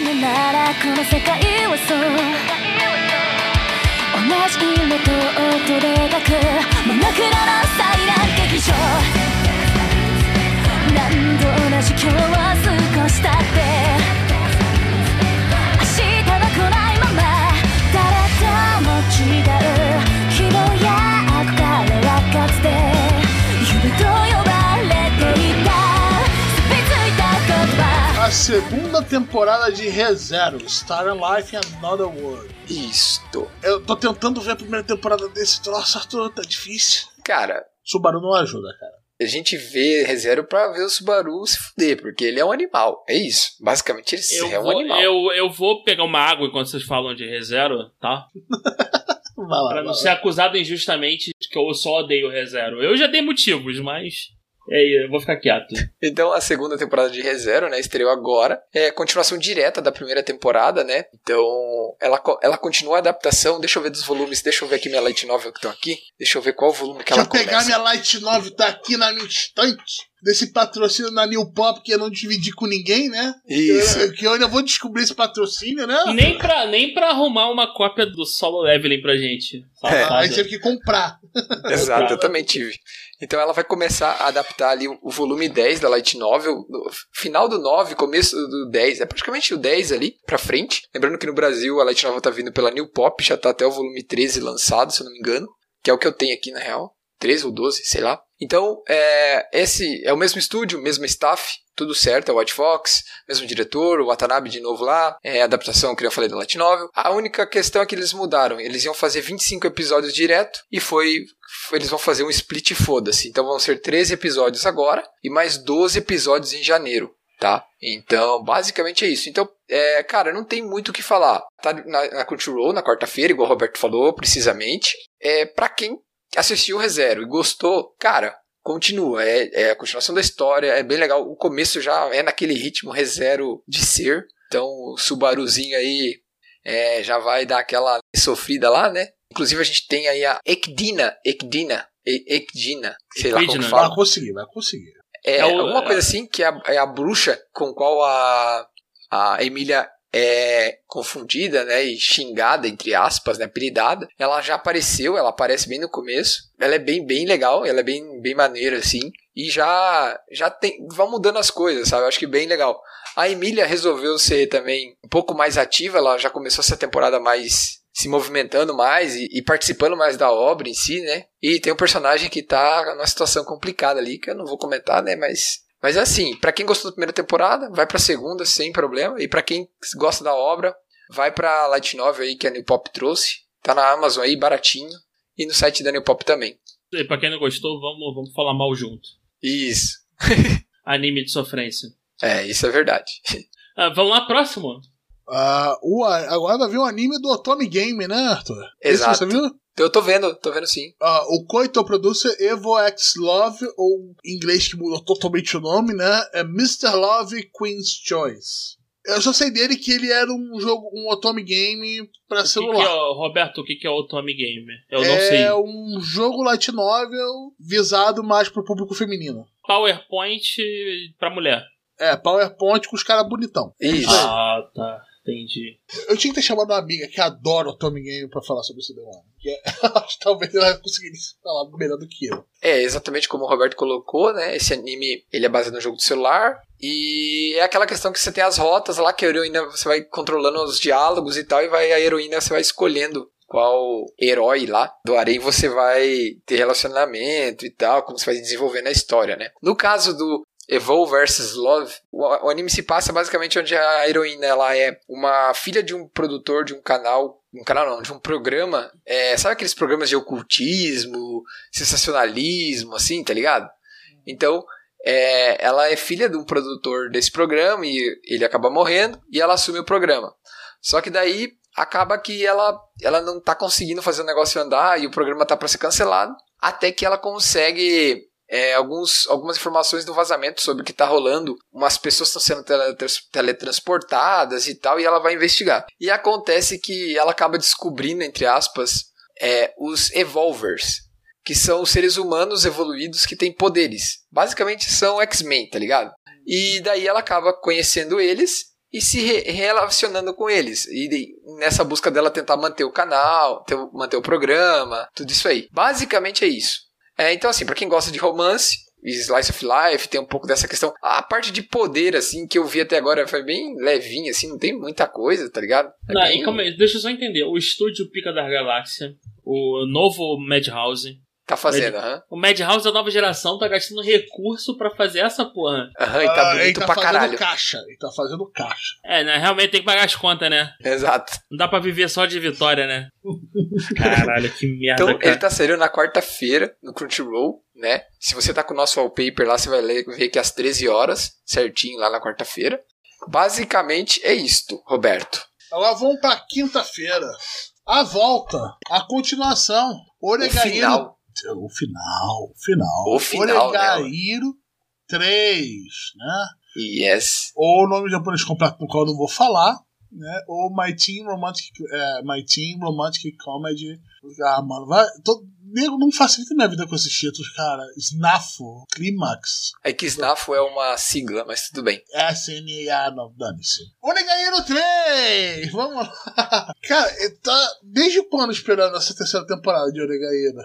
足るならこの世界はそう同じ色と音で描く真枕の最難劇場何度同じ今日は過ごしたって segunda temporada de ReZero, Star Life in Another World. Isto. Eu tô tentando ver a primeira temporada desse troço, Arthur, tá difícil. Cara, Subaru não ajuda, cara. a gente vê ReZero pra ver o Subaru se fuder, porque ele é um animal. É isso. Basicamente, ele Eu, é um vou, animal. eu, eu vou pegar uma água enquanto vocês falam de ReZero, tá? <laughs> Vai lá, Pra vai não lá. ser acusado injustamente de que eu só odeio ReZero. Eu já dei motivos, mas. É, eu vou ficar quieto. <laughs> Então, a segunda temporada de ReZero, né, estreou agora. É continuação direta da primeira temporada, né? Então, ela, ela continua a adaptação. Deixa eu ver dos volumes. Deixa eu ver aqui minha light novel que estão aqui. Deixa eu ver qual volume que Deixa ela eu pegar começa. minha Light 9, tá aqui na minha estante. Desse patrocínio na New Pop que eu não dividi com ninguém, né? Isso. Eu- que eu ainda vou descobrir esse patrocínio, né? Nem pra, nem pra arrumar uma cópia do solo leveling pra gente. É. Aí teve que comprar. Exato, eu também tive. Então ela vai começar a adaptar ali o o volume 10 da Light Novel, no final do 9, começo do 10, é praticamente o 10 ali pra frente. Lembrando que no Brasil a Light Novel tá vindo pela New Pop, já tá até o volume 13 lançado, se eu não me engano, que é o que eu tenho aqui na real. 13 ou 12, sei lá. Então, é, esse é o mesmo estúdio, mesmo staff, tudo certo, é o White Fox, mesmo diretor, o Watanabe de novo lá, é a adaptação que eu falei da Light Novel. A única questão é que eles mudaram, eles iam fazer 25 episódios direto e foi eles vão fazer um split foda-se. Então vão ser 13 episódios agora e mais 12 episódios em janeiro, tá? Então, basicamente é isso. Então, é, cara, não tem muito o que falar. Tá na, na Crunchyroll na quarta-feira, igual o Roberto falou, precisamente. É, para quem assistiu o ReZero e gostou, cara, continua. É, é, a continuação da história, é bem legal. O começo já é naquele ritmo ReZero de ser. Então, o Subaruzinho aí é, já vai dar aquela sofrida lá, né? Inclusive, a gente tem aí a Ekdina, Ekdina, Ekdina, sei lá como fala. Vai conseguir, vai conseguir. É, É o- alguma coisa assim, que é a, é a bruxa com qual a, a Emília é confundida, né, e xingada, entre aspas, né, apelidada. Ela já apareceu, ela aparece bem no começo. Ela é bem, bem legal, ela é bem, bem maneira, assim. E já, já tem, vão mudando as coisas, sabe? Eu acho que bem legal. A Emília resolveu ser também um pouco mais ativa, ela já começou essa temporada mais se movimentando mais e, e participando mais da obra em si, né? E tem um personagem que tá numa situação complicada ali, que eu não vou comentar, né? Mas, mas assim, pra quem gostou da primeira temporada, vai pra segunda sem problema. E pra quem gosta da obra, vai pra Light Novel aí que a New Pop trouxe. Tá na Amazon aí, baratinho. E no site da New Pop também. E pra quem não gostou, vamos, vamos falar mal junto. Isso. <laughs> Anime de sofrência. É, isso é verdade. Ah, vamos lá, próximo. Ah, o, agora vai vir o anime do Otome Game, né, Arthur? Esse Exato. você viu? Eu tô vendo, tô vendo sim. Ah, o Koito Producer Evo X Love, ou em inglês que mudou totalmente o nome, né? É Mr. Love Queen's Choice. Eu só sei dele que ele era um jogo, um Otome Game pra O que celular. que é, o- Roberto, o que, que é o Otome Game? Eu não é sei. um jogo light novel visado mais pro público feminino. PowerPoint pra mulher. É, PowerPoint com os caras bonitão. Isso. Ah, tá. Entendi. Eu tinha que ter chamado uma amiga que adora o Tommy Game pra falar sobre esse demônio. Que é- <laughs> acho que talvez ela conseguisse falar melhor do que eu. É, exatamente como o Roberto colocou, né? Esse anime, ele é baseado no jogo de celular. E é aquela questão que você tem as rotas lá, que a heroína, você vai controlando os diálogos e tal, e vai a heroína, você vai escolhendo qual herói lá do harém você vai ter relacionamento e tal, como você vai desenvolvendo a história, né? No caso do Evolve vs Love, o, anime se passa basicamente onde a heroína ela é uma filha de um produtor de um canal, um canal não, de um programa, é, sabe aqueles programas de ocultismo, sensacionalismo, assim, tá ligado? Então, é, ela é filha de um produtor desse programa e ele acaba morrendo e ela assume o programa. Só que daí acaba que ela, ela não tá conseguindo fazer o negócio andar e o programa tá para ser cancelado, até que ela consegue é, alguns, algumas informações do vazamento sobre o que tá rolando. Umas pessoas estão sendo teletrans- teletransportadas e tal, e ela vai investigar. E acontece que ela acaba descobrindo, entre aspas, é, os Evolvers, que são seres humanos evoluídos que têm poderes. Basicamente são X-Men, tá ligado? E daí ela acaba conhecendo eles e se re- relacionando com eles. E nessa busca dela tentar manter o canal, ter- manter o programa, tudo isso aí. Basicamente é isso. É, então, assim, pra quem gosta de romance, Slice of Life, tem um pouco dessa questão. A parte de poder, assim, que eu vi até agora foi bem levinha, assim, não tem muita coisa, tá ligado? É Não, bem- e calma aí, deixa eu só entender. O estúdio Pica da Galáxia, o novo Madhouse. Tá fazendo, aham. O Madhouse da nova geração tá gastando recurso pra fazer essa porra. Aham, e tá Ah, ele bonito tá pra fazendo caralho. caixa. Ele tá fazendo caixa. É, né? Realmente tem que pagar as contas, né? Exato. Não dá pra viver só de vitória, né? <laughs> Caralho, que merda, Então, cara. ele tá saindo na quarta-feira no Crunchyroll, né? Se você tá com o nosso wallpaper lá, você vai ler- ver que é às 13 horas, certinho lá na quarta-feira. Basicamente é isto, Roberto. Agora vamos pra quinta-feira. A volta. A continuação. O final. O final. O final. O final, né, Oregaíro 3, né? Yes. Ou o nome japonês completo no qual eu não vou falar. Né? Ou My Teen Romantic, é, My Teen Romantic Comedy. Ah, mano, vai. Tô, nego, não facilita minha vida com esses títulos, cara. Snafo, Climax, É que Snafo é uma sigla, mas tudo bem. SNA, não, dane-se. Onegaíro 3! Vamos lá. <laughs> Cara, tá desde quando esperando essa terceira temporada de Onegaíro?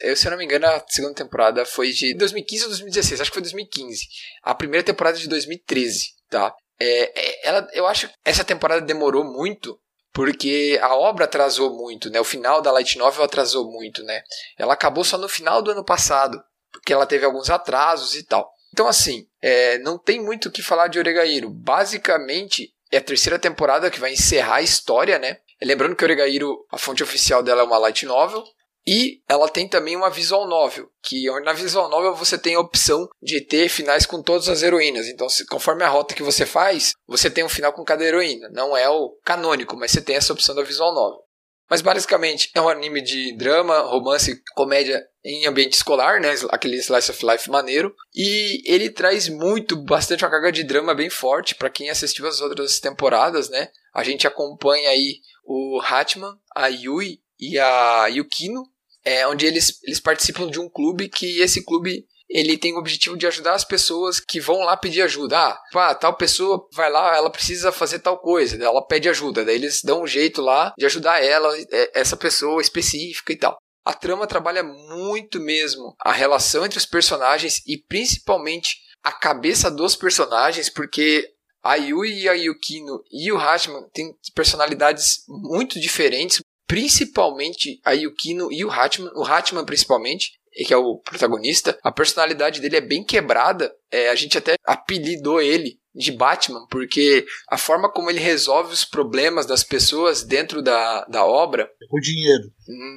Eu, se eu não me engano, a segunda temporada foi de 2015 ou 2016. Acho que foi 2015. A primeira temporada é de 2013, tá? É, é, ela, eu acho que essa temporada demorou muito porque a obra atrasou muito, né? O final da Light Novel atrasou muito, né? Ela acabou só no final do ano passado. porque ela teve alguns atrasos e tal. Então, assim, é, não tem muito o que falar de Oregairo. Basicamente, é a terceira temporada que vai encerrar a história, né? Lembrando que Oregairo, a fonte oficial dela é uma light novel, e ela tem também uma visual novel, que na visual novel você tem a opção de ter finais com todas as heroínas. Então, conforme a rota que você faz, você tem um final com cada heroína. Não é o canônico, mas você tem essa opção da visual novel. Mas basicamente é um anime de drama, romance, comédia em ambiente escolar, né? Aquele slice of life maneiro. E ele traz muito, bastante uma carga de drama bem forte para quem assistiu as outras temporadas, né? A gente acompanha aí o Hatman, a Yui e a Yukino, é, onde eles, eles participam de um clube que esse clube ele tem o objetivo de ajudar as pessoas que vão lá pedir ajuda. Ah, pá, tal pessoa vai lá, ela precisa fazer tal coisa, ela pede ajuda, daí eles dão um jeito lá de ajudar ela, é, essa pessoa específica e tal. A trama trabalha muito mesmo a relação entre os personagens e principalmente a cabeça dos personagens, porque a Yui e a Yukino e o Hashman têm personalidades muito diferentes, principalmente a Yukino e o Hatman, o Hatman principalmente, que é o protagonista, a personalidade dele é bem quebrada. É, a gente até apelidou ele de Batman, porque a forma como ele resolve os problemas das pessoas dentro da, da obra. O dinheiro.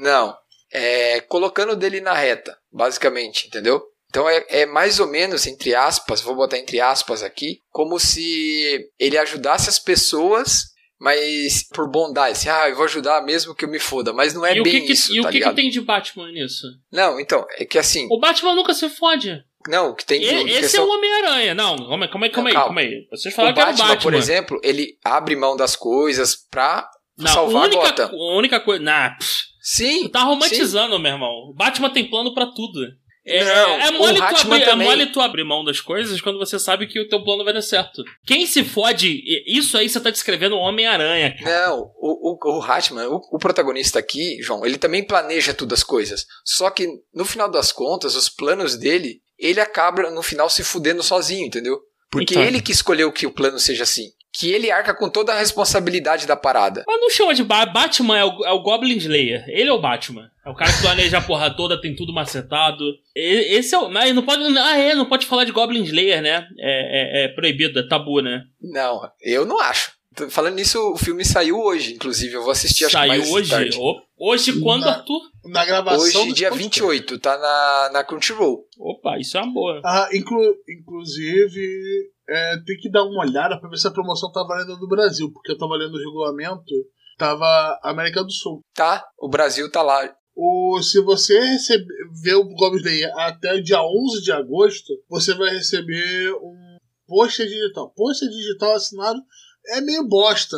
Não. É, colocando dele na reta, basicamente, entendeu? Então é, é, mais ou menos, entre aspas, vou botar entre aspas aqui, como se ele ajudasse as pessoas mas por bondade, assim, ah, eu vou ajudar mesmo que eu me foda, mas não é e bem que isso, E tá o que, que tem de Batman nisso? Não, então, é que assim... O Batman nunca se fode. Não, o que tem de E- esse questão... é o Homem-Aranha. Não, calma aí, calma aí, calma aí, calma aí. Vocês O falaram que era o Batman, Batman. por exemplo, ele abre mão das coisas pra Não, salvar a única, Gotham. a única coisa. Nah, pff, Sim, tu tá romantizando, meu irmão. O Batman tem plano pra tudo. É, Não, é, mole o tu abrir, é mole tu abrir mão das coisas quando você sabe que o teu plano vai dar certo. Quem se fode, isso aí você tá descrevendo o Homem-Aranha, cara. Não, o, o, o Hatman, o, o protagonista aqui, João, ele também planeja tudo as coisas. Só que, no final das contas, os planos dele, ele acaba, no final, se fudendo sozinho, entendeu? Porque Então. ele que escolheu que o plano seja assim. Que ele arca com toda a responsabilidade da parada. Mas não chama de ba Batman, é o, é o Goblin Slayer. Ele é o Batman. É o cara que planeja a porra toda, tem tudo macetado. E- Esse é o. Mas não pode. Ah, é, não pode falar de Goblin Slayer, né? É, é, é proibido, é tabu, né? Não, eu não acho. Falando nisso, o filme saiu hoje, inclusive. Eu vou assistir acho Saiu mais hoje. tarde. Hoje, quando, Na- Arthur? Na gravação. Hoje, do dia podcast. 28, tá na, na Crunchyroll. Opa, isso é uma boa. Ah, inclu- inclusive, é, tem que dar uma olhada pra ver se a promoção tá valendo no Brasil, porque eu tava lendo o regulamento, tava América do Sul. Tá? O Brasil tá lá. O, se você receber, ver o Goblin Slayer até o dia 11 de agosto, você vai receber um pôster digital. Pôster digital assinado é meio bosta.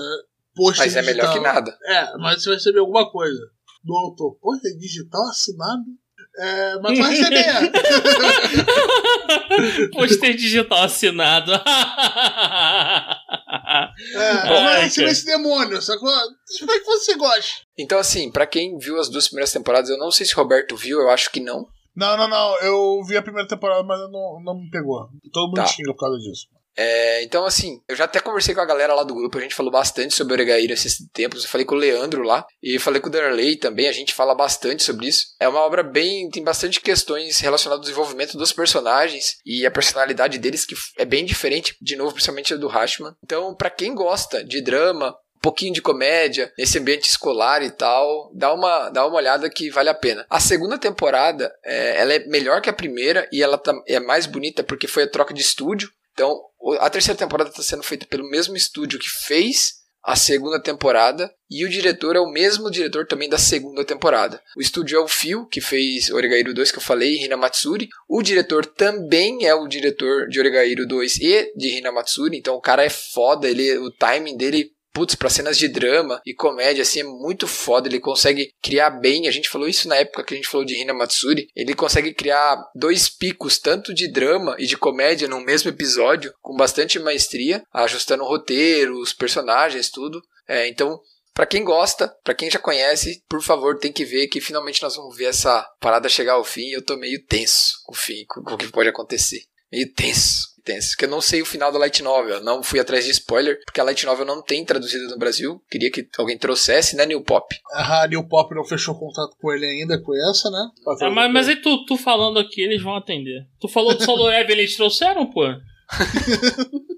Pôster Mas é melhor que digital. nada. É, mas você vai receber alguma coisa do autor. Pôster digital assinado? É, mas vai receber. <laughs> Pôster digital assinado. <laughs> É, Ai, vai receber esse demônio, sacou? Espero que você goste. Então, assim, pra quem viu as duas primeiras temporadas, eu não sei se o Roberto viu, eu acho que não. Não, não, não. Eu vi a primeira temporada, mas não, não me pegou. Todo mundo Tá. xinga por causa disso. É, então, assim, eu já até conversei com a galera lá do grupo, a gente falou bastante sobre Oregaíra esses tempos. Eu falei com o Leandro lá e falei com o Darley também, a gente fala bastante sobre isso. É uma obra bem. tem bastante questões relacionadas ao desenvolvimento dos personagens e a personalidade deles, que é bem diferente, de novo, principalmente do Hashman. Então, pra quem gosta de drama, um pouquinho de comédia, nesse ambiente escolar e tal, dá uma, dá uma olhada que vale a pena. A segunda temporada, é, ela é melhor que a primeira e ela tá- é mais bonita porque foi a troca de estúdio. Então, a terceira temporada está sendo feita pelo mesmo estúdio que fez a segunda temporada e o diretor é o mesmo diretor também da segunda temporada. O estúdio é o Phil, que fez Oregairo 2, que eu falei, e Hina Matsuri. O diretor também é o diretor de Oregairo 2 e de Hina Matsuri, então o cara é foda, ele, o timing dele putz, pra cenas de drama e comédia, assim, é muito foda. Ele consegue criar bem. A gente falou isso na época que a gente falou de Hina Matsuri. Ele consegue criar dois picos, tanto de drama e de comédia, num mesmo episódio, com bastante maestria, ajustando o roteiro, os personagens, tudo. É, então. Pra quem gosta, pra quem já conhece, por favor, tem que ver que finalmente nós vamos ver essa parada chegar ao fim. Eu tô meio tenso com o fim, com o que pode acontecer. Meio tenso. Tenso. Que eu não sei o final da Light Novel. Não fui atrás de spoiler, porque a Light Novel não tem traduzida no Brasil. Queria que alguém trouxesse, né, New Pop? A New Pop não fechou contato com ele ainda, com essa, né? Ah, mas, mas aí tu, tu falando aqui, eles vão atender. Tu falou do Solo Level, eles trouxeram, pô? <laughs>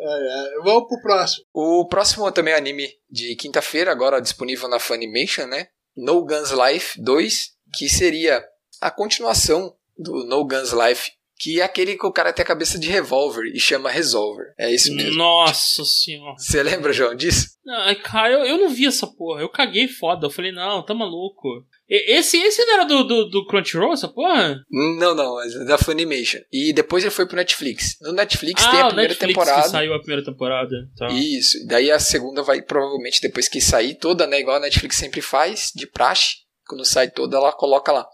É, é. Vamos pro próximo. O próximo também é anime de quinta-feira, agora disponível na Funimation, né? No Guns Life 2, que seria a continuação do No Guns Life, que é aquele que o cara tem a cabeça de revólver e chama Resolver. É isso mesmo. Nossa senhora. Você lembra, João, disso? Não, cara, eu, eu não vi essa porra. Eu caguei foda. Eu falei, não, tá maluco. Esse, esse não era do, do, do Crunchyroll, essa porra? Não, não, é da Funimation. E depois ele foi pro Netflix. No Netflix tem ah, a o primeira Netflix temporada. que saiu a primeira temporada. Tá. Isso. Daí a segunda vai provavelmente depois que sair toda, né? Igual a Netflix sempre faz, de praxe. Quando sai toda, ela coloca lá.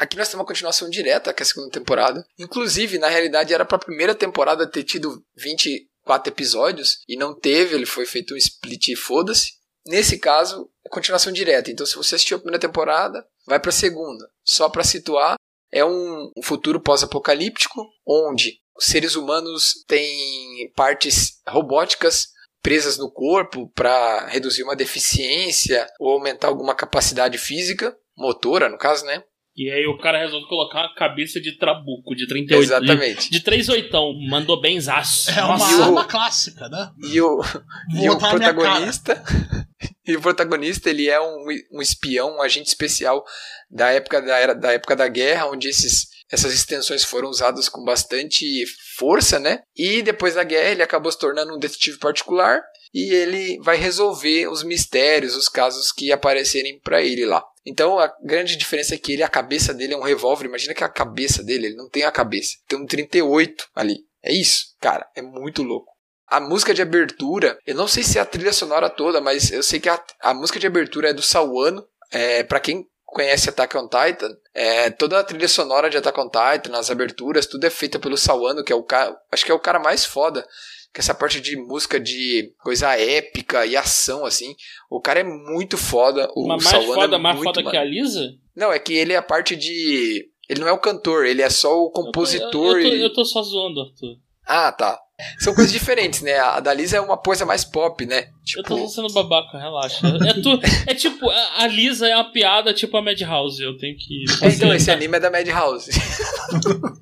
Aqui nós temos uma continuação direta, que é a segunda temporada. Inclusive, na realidade, era pra primeira temporada ter tido 24 episódios e não teve, ele foi feito um split e foda-se. Nesse caso, é continuação direta. Então, se você assistiu a primeira temporada, vai pra segunda. Só pra situar, é um, futuro pós-apocalíptico onde os seres humanos têm partes robóticas presas no corpo para reduzir uma deficiência ou aumentar alguma capacidade física, motora no caso, né? E aí o cara resolve colocar uma cabeça de trabuco, de 38. Exatamente. De, de 3 oitão. Mandou bem zaço. É uma E o- arma clássica, né? E o, Vou e o protagonista, <laughs> e o protagonista ele é um, um espião, um agente especial da época da era da época da guerra, onde esses essas extensões foram usadas com bastante força, né? E depois da guerra ele acabou se tornando um detetive particular e ele vai resolver os mistérios, os casos que aparecerem pra ele lá. Então a grande diferença é que ele, a cabeça dele é um revólver. Imagina que a cabeça dele, ele não tem a cabeça, tem um 38 ali. É isso, cara, é muito louco. A música de abertura, eu não sei se é a trilha sonora toda, mas eu sei que a, a música de abertura é do Sawano. É, para quem conhece Attack on Titan, é, toda a trilha sonora de Attack on Titan, as aberturas, tudo é feita pelo Sawano, que é o cara, acho que é o cara mais foda, que essa parte de música de coisa épica e ação assim, o cara é muito foda, o Mas mais Sawano foda, é mais muito foda que mano. a Lisa? Não, é que ele é a parte de ele não é o cantor, ele é só o Eu tô- compositor. Eu, tô, eu tô só zoando, Arthur. Ah, tá. São coisas diferentes, né? A da Lisa é uma coisa mais pop, né? Eu Tipo, tô sendo babaca, relaxa. É, tu, é tipo, a a Lisa é uma piada tipo a Madhouse. Eu tenho que. É, <laughs> então, esse anime é da Madhouse.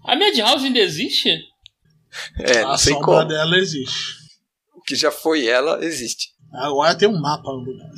A Madhouse ainda existe? É, a sombra como. dela existe. O que já foi ela, existe. Agora tem um mapa no lugar.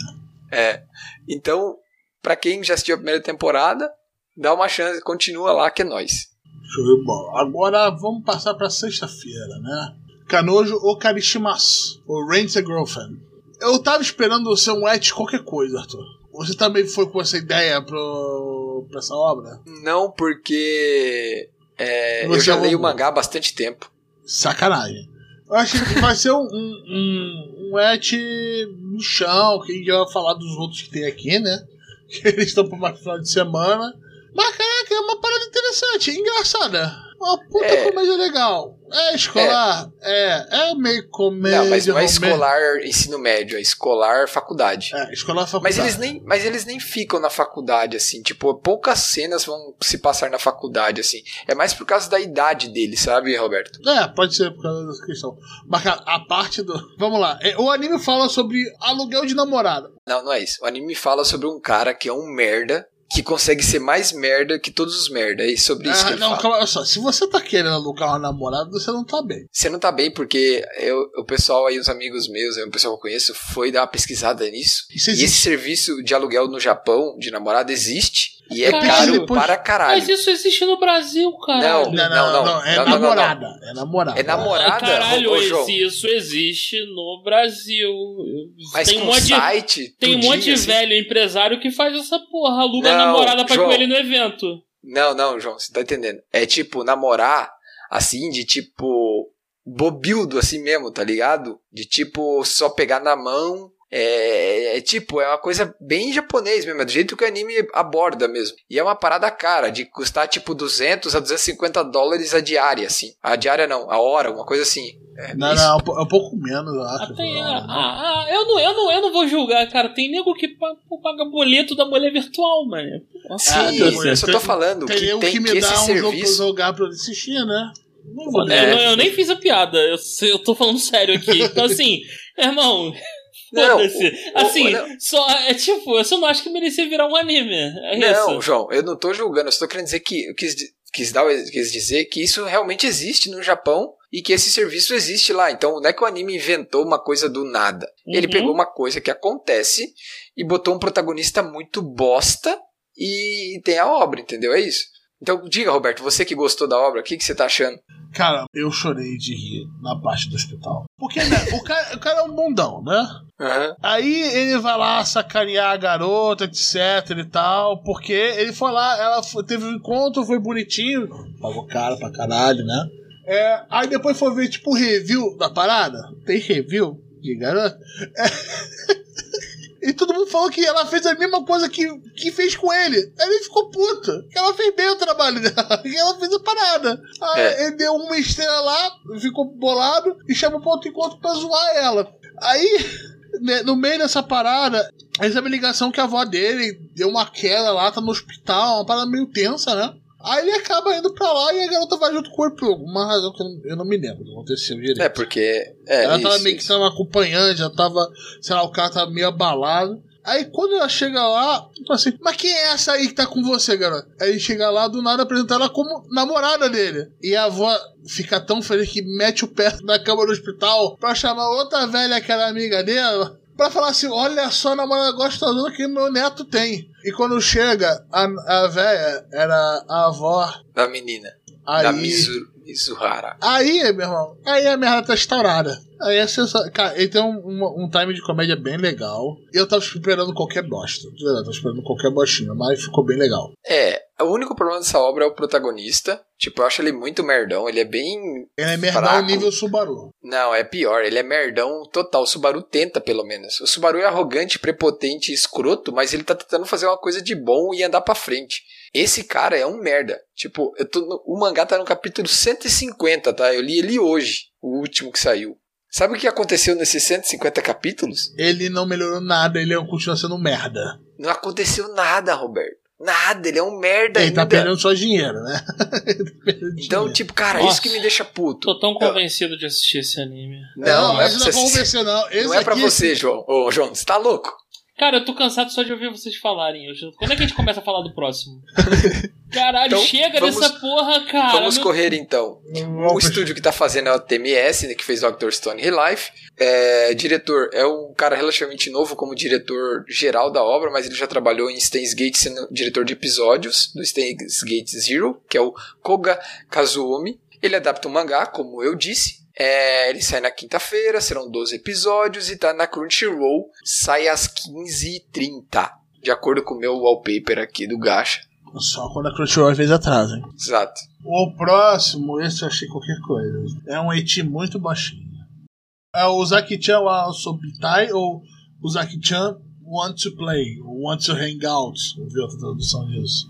É. Então, pra quem já assistiu a primeira temporada, dá uma chance, continua lá que é nóis. Show de bola. Agora vamos passar pra sexta-feira, né? Kanojo Okarishimasu, o Ranger Girlfriend. Eu tava esperando ser um et qualquer coisa, Arthur. Você também foi com essa ideia pro, pra essa obra? Não porque é, eu já é leio o mangá há bastante tempo. Sacanagem. Eu achei que vai ser um, um, um, et no chão, que gente vai falar dos outros que tem aqui, né? <laughs> Que eles estão mais final de semana. Mas caraca, é uma parada interessante, engraçada. Uma puta É. comédia legal. É escolar? É. É meio comédia. não, mas não é escolar ensino médio, é escolar faculdade. É, escolar Mas faculdade. eles, nem, mas eles nem ficam na faculdade, assim. Tipo, poucas cenas vão se passar na faculdade, assim. É mais por causa da idade deles, sabe, Roberto? É, pode ser por causa dessa questão. Mas a parte do. Vamos lá. É, O anime fala sobre aluguel de namorada. Não, não é isso. O anime fala sobre um cara que é um merda, que consegue ser mais merda que todos os merda. É sobre isso que Ah, ele não, fala. calma, olha só. Se você tá querendo alugar uma namorada, você não tá bem. Você não tá bem porque eu, o pessoal aí, os amigos meus, o pessoal que eu conheço, foi dar uma pesquisada nisso. Isso E esse serviço de aluguel no Japão, de namorada, existe. E é Caralho, caro depois- para caralho. Mas isso existe no Brasil, cara. Não, Não, não, não, não, é não, namorada. É namorada. É namorada, Caralho, isso existe no Brasil. Mas tem com um monte site. tem um monte de assim. velho empresário que faz essa porra, aluga Não, a namorada pra João. com ele no evento. Não, não, João, você tá entendendo. É tipo, namorar, assim, de tipo. bobildo, assim mesmo, tá ligado? De tipo, só pegar na mão. É, é tipo, é uma coisa bem japonês mesmo, é do jeito que o anime aborda mesmo. E é uma parada cara, de custar tipo 200 a 250 dólares a diária, assim. A diária não, a hora, uma coisa assim. É Não, isso. não, é um é pouco menos, eu acho. Até, Não, ah, não. ah, eu, não, eu, não, eu não vou julgar, cara. Tem nego que pa- paga boleto da mulher virtual, mano. Sim, Ah, eu só tô falando Tem que eu tem que me que esse um jogo pra serviço. jogar pra eu assistir, né? Não vou Eu, ler. não- eu nem fiz a piada, eu, eu tô falando <laughs> sério aqui. Então, assim, irmão, foda-se. Assim, não. só, é tipo, eu só não acho que merecia virar um anime. É Não, isso. João, eu não tô julgando, eu só tô querendo dizer que eu quis, quis, dar, quis dizer que isso realmente existe no Japão e que esse serviço existe lá. Então não é que o anime inventou uma coisa do nada. Ele Uhum. pegou uma coisa que acontece e botou um protagonista muito bosta e tem a obra, entendeu? É isso. Então diga, Roberto, você que gostou da obra, o que, que você tá achando? Cara, eu chorei de rir na parte do hospital. Porque né, o, cara, o cara é um bundão, né? Aham. Aí ele vai lá sacanear a garota, etc e tal, porque ele foi lá, ela foi- teve um encontro, foi bonitinho, pagou caro pra caralho, né? É, aí depois foi ver, tipo, o review da parada. Tem review de garota? É. <laughs> E todo mundo falou que ela fez a mesma coisa que, que fez com ele. Aí ele ficou puto. Que ela fez bem o trabalho <laughs> dela. Que ela fez a parada. Aí É. ele deu uma estrela lá, ficou bolado e chamou pra outro encontro pra zoar ela. Aí <laughs> né, no meio dessa parada, recebe a ligação que a avó dele deu uma queda lá, tá no hospital, uma parada meio tensa, né? Aí ele acaba indo pra lá e a garota vai junto com ele por alguma razão que eu não, eu não me lembro do que aconteceu direito. É, porque. É, ela tava isso, meio que sendo acompanhante, já tava, sei lá, o cara tava meio abalado. Aí quando ela chega lá, tipo assim, mas quem é essa aí que tá com você, garota? Aí ele chega lá, do nada apresenta ela como namorada dele. E a avó fica tão feliz que mete o pé na cama do hospital pra chamar outra velha que era amiga dela. Pra falar assim, olha só a namorada gostosa que meu neto tem. E quando chega, a, a velha era a avó. Da menina. Aí, Da Mizu, Mizuhara. Aí, meu irmão, aí a merda tá estourada. Aí é sensacional. Cara, ele tem um, um, um time de comédia bem legal. E eu tava esperando qualquer bosta. De verdade, tava esperando qualquer bostinha, mas ficou bem legal. É, o único problema dessa obra é o protagonista. Tipo, eu acho ele muito merdão. Ele é bem Ele é merdão Fraco. nível Subaru. Não, é pior, ele é merdão total. O Subaru tenta, pelo menos. O Subaru é arrogante, prepotente e escroto, mas ele tá tentando fazer uma coisa de bom e andar pra frente. Esse cara é um merda. Tipo, eu tô no- o mangá tá no capítulo 150, tá? Eu li ele hoje, o último que saiu. Sabe o que aconteceu nesses 150 capítulos? Ele não melhorou nada, ele continua sendo merda. Não aconteceu nada, Roberto. Nada, ele é um merda Ele tá ainda. perdendo só dinheiro, né? <laughs> Ele tá Então, dinheiro. tipo, cara, Nossa. isso que me deixa puto. Tô tão convencido de assistir esse anime. Não, não é esse pra não é você. convencer, não. Não é pra você, João. Ô, João, você tá louco? Cara, eu tô cansado só de ouvir vocês falarem. Eu Quando é que a gente começa a falar do próximo? <laughs> Caralho, Então, chega vamos- dessa porra, cara. Vamos Meu- correr então. O estúdio que tá fazendo é o TMS, né, que fez Dr. Stone Real Life. É, diretor é um cara relativamente novo como diretor geral da obra, mas ele já trabalhou em Steins Gate sendo diretor de episódios do Steins Gate Zero, que é o Koga Kazuomi. Ele adapta o mangá, como eu disse. É, ele sai na quinta-feira, serão 12 episódios e tá na Crunchyroll. Sai às 15h30, de acordo com o meu wallpaper aqui do Gacha. Só quando a Crunchyroll fez atrás, hein? Exato. O próximo, esse eu achei qualquer coisa. É um eti muito baixinho. É o Zaki-chan Sobitai ou o Zaki-chan Want to Play, ou Want to Hang Out, vamos ver outra tradução disso.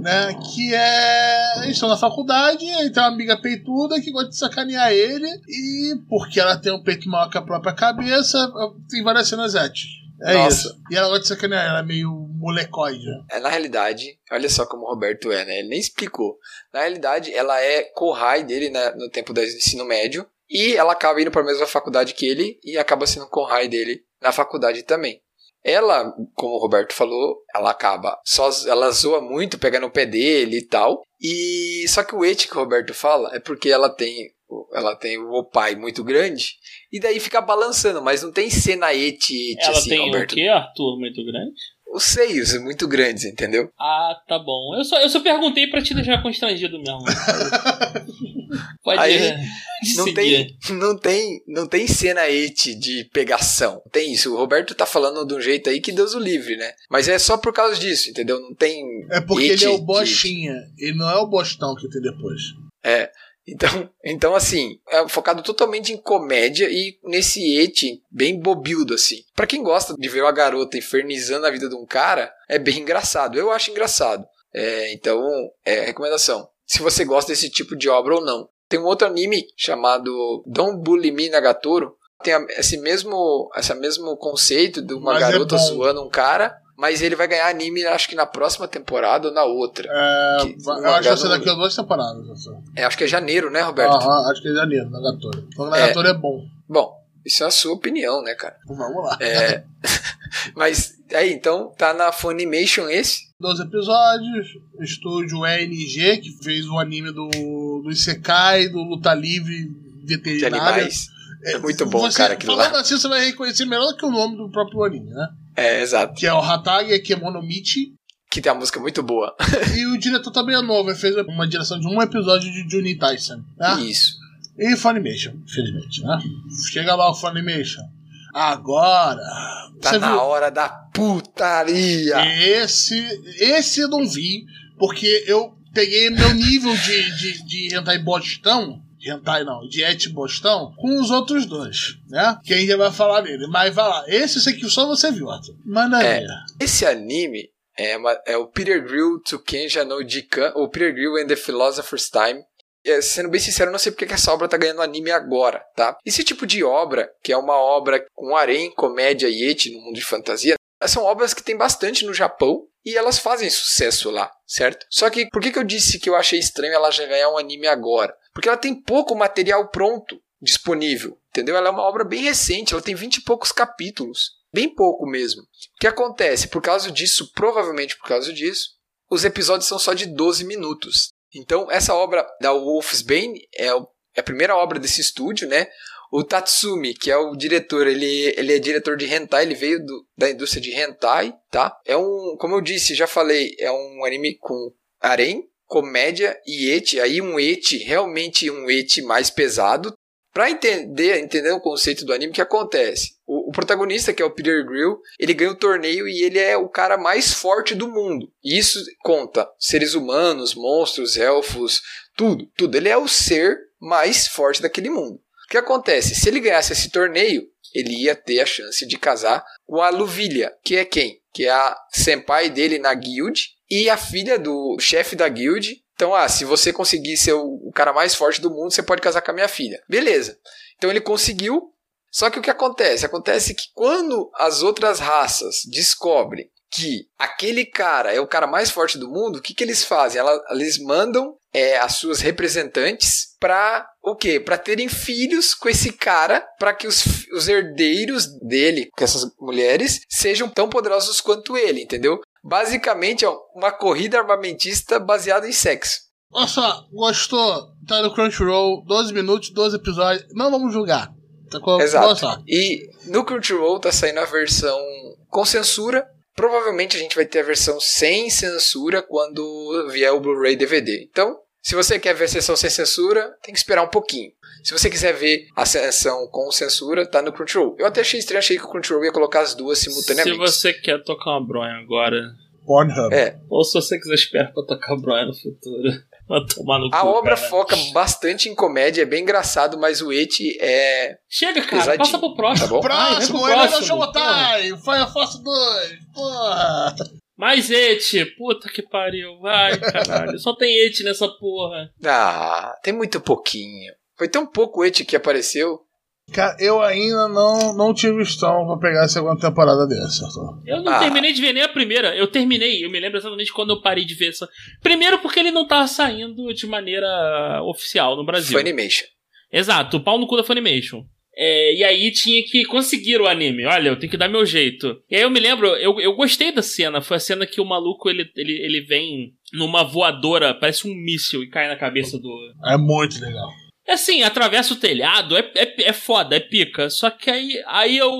Né? Que é. Eles estão na faculdade, aí tem uma amiga peituda que gosta de sacanear ele, e porque ela tem um peito maior que a própria cabeça, tem várias cenas éticas. É Nossa. isso. E ela gosta de sacanear, ela é meio molecoide. né? É, na realidade, olha só como o Roberto é, né? Ele nem explicou. Na realidade, ela é co-high dele né, no tempo do ensino médio. E ela acaba indo para a mesma faculdade que ele e acaba sendo co-high dele na faculdade também. Ela, como o Roberto falou, ela acaba só ela zoa muito, pega no pé dele e tal. E só que o et que o Roberto fala é porque ela tem ela tem o pai muito grande e daí fica balançando, mas não tem cena et, et Ela assim, tem Roberto. o quê, Arthur? Muito grande? Os seios muito grandes, entendeu? Ah, tá bom. Eu só, eu só perguntei pra te deixar constrangido mesmo. <laughs> <laughs> Pode Aí, Não seguir. tem, não tem, não tem cena et de pegação. Tem isso. O Roberto tá falando de um jeito aí que Deus o livre, né? Mas é só por causa disso, entendeu? Não tem. É porque ele é o de- bostinha, ele não é o bostão que tem depois. É. Então, então, assim, é focado totalmente em comédia e nesse et bem bobildo, assim. Pra quem gosta de ver uma garota infernizando a vida de um cara, é bem engraçado. Eu acho engraçado. É, então, é recomendação. Se você gosta desse tipo de obra ou não. Tem um outro anime chamado Don't Bully Me Nagatoro. Tem esse mesmo, esse mesmo conceito de uma Mas é garota bom. zoando um cara. mas ele vai ganhar anime, acho que na próxima temporada ou na outra. É, Que- eu acho que vai ser daqui a duas temporadas. É, acho que é janeiro, né, Roberto? Aham, acho que é janeiro, Nagatoro. O Nagatoro é. bom. Bom, isso é a sua opinião, né, cara? Vamos lá. É, <laughs> mas aí, então, tá na Funimation esse. 12 episódios. Estúdio ENG, que fez o anime do, do Isekai, do Luta Livre De Veterinária. animais. É muito bom, Você- cara, Falando lá. assim, você vai reconhecer melhor que o nome do próprio anime, né? É, exato. Que é o Hatage Kemonomichi. Que tem a música muito boa. <laughs> e o diretor também é novo, ele fez uma direção de um episódio de Juni Tyson. Né? Isso. E Funimation, infelizmente, né? Chega lá o Funimation. Agora. Tá você na viu? hora da putaria. Esse, esse eu não vi, porque eu peguei meu nível de, de, de hentai bostão, hentai não, de et bostão, com os outros dois, né? Que a gente vai falar dele. Mas vai lá, esse eu que só você viu, Arthur. Manda É. Esse anime é, uma- é o Peter Grill to Kenja no Jikan, ou Peter Grill and the Philosopher's Time. É, sendo bem sincero, eu não sei porque que essa obra tá ganhando anime agora, tá? Esse tipo de obra, que é uma obra com harém, comédia e eti no mundo de fantasia, são obras que tem bastante no Japão e elas fazem sucesso lá, certo? Só que por que, que eu disse que eu achei estranho ela já ganhar um anime agora? Porque ela tem pouco material pronto disponível, entendeu? Ela é uma obra bem recente, ela tem 20 e poucos capítulos, bem pouco mesmo. O que acontece? Por causa disso, provavelmente por causa disso, os episódios são só de 12 minutos. Então, essa obra da Wolf's Bane é, é a primeira obra desse estúdio, né? O Tatsumi, que é o diretor, ele, ele é diretor de hentai, ele veio do- da indústria de hentai, tá? É um, como eu disse, já falei, é um anime com harém, comédia e eti, aí um eti, realmente um eti mais pesado. Pra entender, entender o conceito do anime, o que acontece? O, o protagonista, que é o Peter Grill, ele ganha o torneio e ele é o cara mais forte do mundo. E isso conta seres humanos, monstros, elfos, tudo, tudo. Ele é o ser mais forte daquele mundo. O que acontece? Se ele ganhasse esse torneio, ele ia ter a chance de casar com a Luvilha, que é quem? Que é a senpai dele na guild e a filha do chefe da guild. Então, ah, se você conseguir ser o, cara mais forte do mundo, você pode casar com a minha filha. Beleza. Então ele conseguiu. Só que o que acontece? Acontece que quando as outras raças descobrem que aquele cara é o cara mais forte do mundo, o que, que eles fazem? Ela- eles mandam é, as suas representantes para o quê? Para terem filhos com esse cara, para que os, os herdeiros dele, com essas mulheres, sejam tão poderosos quanto ele, entendeu? Basicamente é uma corrida armamentista baseada em sexo. Olha só, gostou? Tá no Crunchyroll, 12 minutos, 12 episódios. Não vamos julgar. Tá com... Exato. só. E no Crunchyroll tá saindo a versão com censura. Provavelmente a gente vai ter a versão sem censura quando vier o Blu-ray DVD. Então, se você quer ver a sessão sem censura, tem que esperar um pouquinho. Se você quiser ver a sessão com censura, tá no Crunchyroll. Eu até achei estranho, achei que o Crunchyroll ia colocar as duas Se simultaneamente. você quer tocar uma bronha agora, Pornhub. É, ou se você quiser esperar pra tocar bronha no futuro, <laughs> vai tomar no a cu, obra cara. foca bastante em comédia, é bem engraçado, mas o Eti é. Chega, cara, Pesadinho. passa pro próximo. Tá bom? Próximo, pro ele é próximo. Showtime! Fire Force 2! Porra! Mais et, puta que pariu, vai, <laughs> caralho. Só tem et nessa porra. Ah, tem muito pouquinho. Foi tão pouco Eti que apareceu. Cara, eu ainda não, não tive estômago pra pegar a segunda temporada dessa, Arthur. Eu não Ah. terminei de ver nem a primeira. Eu terminei, eu me lembro exatamente quando eu parei de ver essa. Primeiro porque ele não tava saindo de maneira oficial no Brasil. Funimation. Exato, o pau no cu da Funimation. É, e aí tinha que conseguir o anime. Olha, eu tenho que dar meu jeito. E aí eu me lembro, eu, eu gostei da cena. Foi a cena que o maluco ele, ele, ele vem numa voadora, parece um míssil, e cai na cabeça do. É muito legal. É assim, atravessa o telhado, é, é, é foda, é pica. Só que aí, aí eu.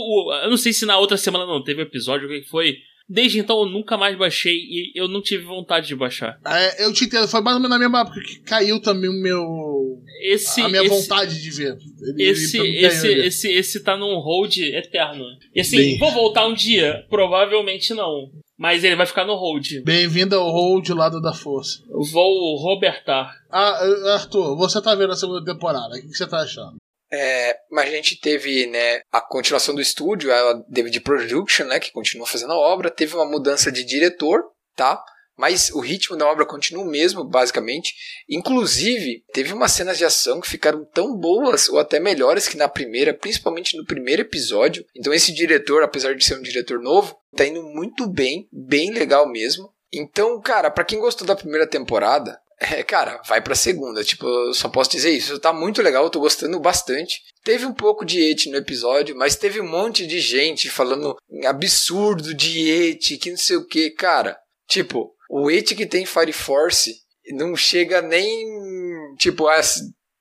Eu não sei se na outra semana não teve episódio, o que que foi. Desde então eu nunca mais baixei e eu não tive vontade de baixar. É, eu te entendo, foi mais ou menos na mesma época que caiu também o meu. Esse. a minha esse, vontade de ver. Ele- Esse, ele esse, esse, esse tá num hold eterno. E assim, Bem. vou voltar um dia? Provavelmente não. Mas ele vai ficar no hold. Bem-vindo ao Hold Lado da Força. Vou robertar. Ah, Arthur, você tá vendo a segunda temporada, o que você tá achando? É, mas a gente teve né, a continuação do estúdio, a David Production, né, que continua fazendo a obra. Teve uma mudança de diretor, tá? mas o ritmo da obra continua o mesmo, basicamente. Inclusive, teve umas cenas de ação que ficaram tão boas ou até melhores que na primeira, principalmente no primeiro episódio. Então esse diretor, apesar de ser um diretor novo, tá indo muito bem, bem legal mesmo. Então, cara, para quem gostou da primeira temporada, é, cara, vai pra segunda. Tipo, eu só posso dizer isso. Tá muito legal, eu tô gostando bastante. Teve um pouco de hate no episódio, mas teve um monte de gente falando absurdo de hate, que não sei o que. Cara, tipo, o hate que tem Fire Force não chega nem, tipo, a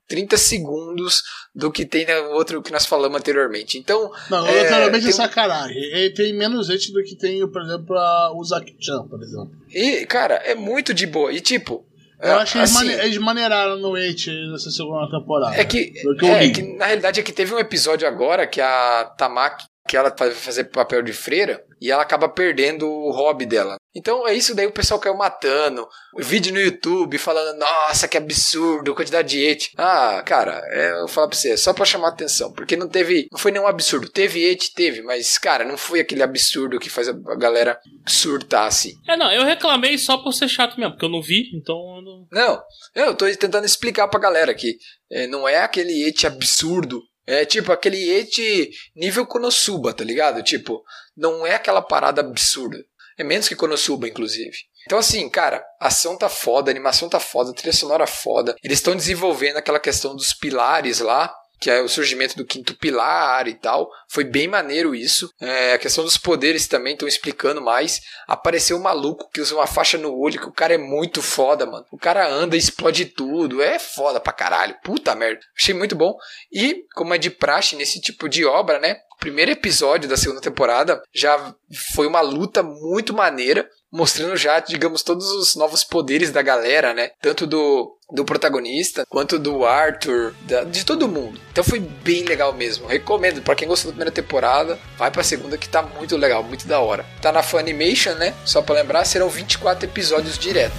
30 segundos do que tem no outro que nós falamos anteriormente. Então. Não, é, literalmente tem é sacanagem. Ele tem menos hate do que tem, por exemplo, a- o Zaki-chan, por exemplo. E, cara, é muito de boa. E, tipo. Eu acho que eles, assim, mane- eles maneiraram no hate nessa segunda temporada. É que, é li. que, na realidade, é que teve um episódio agora que a Tamaki, que ela vai fazer papel de freira, e ela acaba perdendo o hobby dela. Então é isso daí, o pessoal caiu matando. Vídeo no YouTube falando, nossa, que absurdo, quantidade de hate. Ah, cara, é, eu vou falar pra você, é só pra chamar atenção, porque não teve, não foi nenhum absurdo. Teve hate, teve, mas, cara, não foi aquele absurdo que faz a a galera surtar assim. É, não, eu reclamei só por ser chato mesmo, porque eu não vi, então eu não. Não, eu tô tentando explicar pra galera que é, não é aquele ete absurdo. É tipo aquele ete nível Konosuba, tá ligado? Tipo, não é aquela parada absurda. É menos que Konosuba, inclusive. Então, assim, cara, a ação tá foda, a animação tá foda, a trilha sonora foda. Eles estão desenvolvendo aquela questão dos pilares lá, que é o surgimento do quinto pilar e tal. Foi bem maneiro isso. É, a questão dos poderes também estão explicando mais. Apareceu um maluco que usa uma faixa no olho, que o cara é muito foda, mano. O cara anda e explode tudo. É foda pra caralho. Puta merda. Achei muito bom. E, como é de praxe nesse tipo de obra, né? O primeiro episódio da segunda temporada já foi uma luta muito maneira, mostrando já, digamos, todos os novos poderes da galera, né? Tanto do, do protagonista quanto do Arthur, da- de todo mundo. Então foi bem legal mesmo. Recomendo pra quem gostou da primeira temporada, vai pra segunda que tá muito legal, muito da hora. Tá na Funimation, né? Só pra lembrar, serão 24 episódios direto.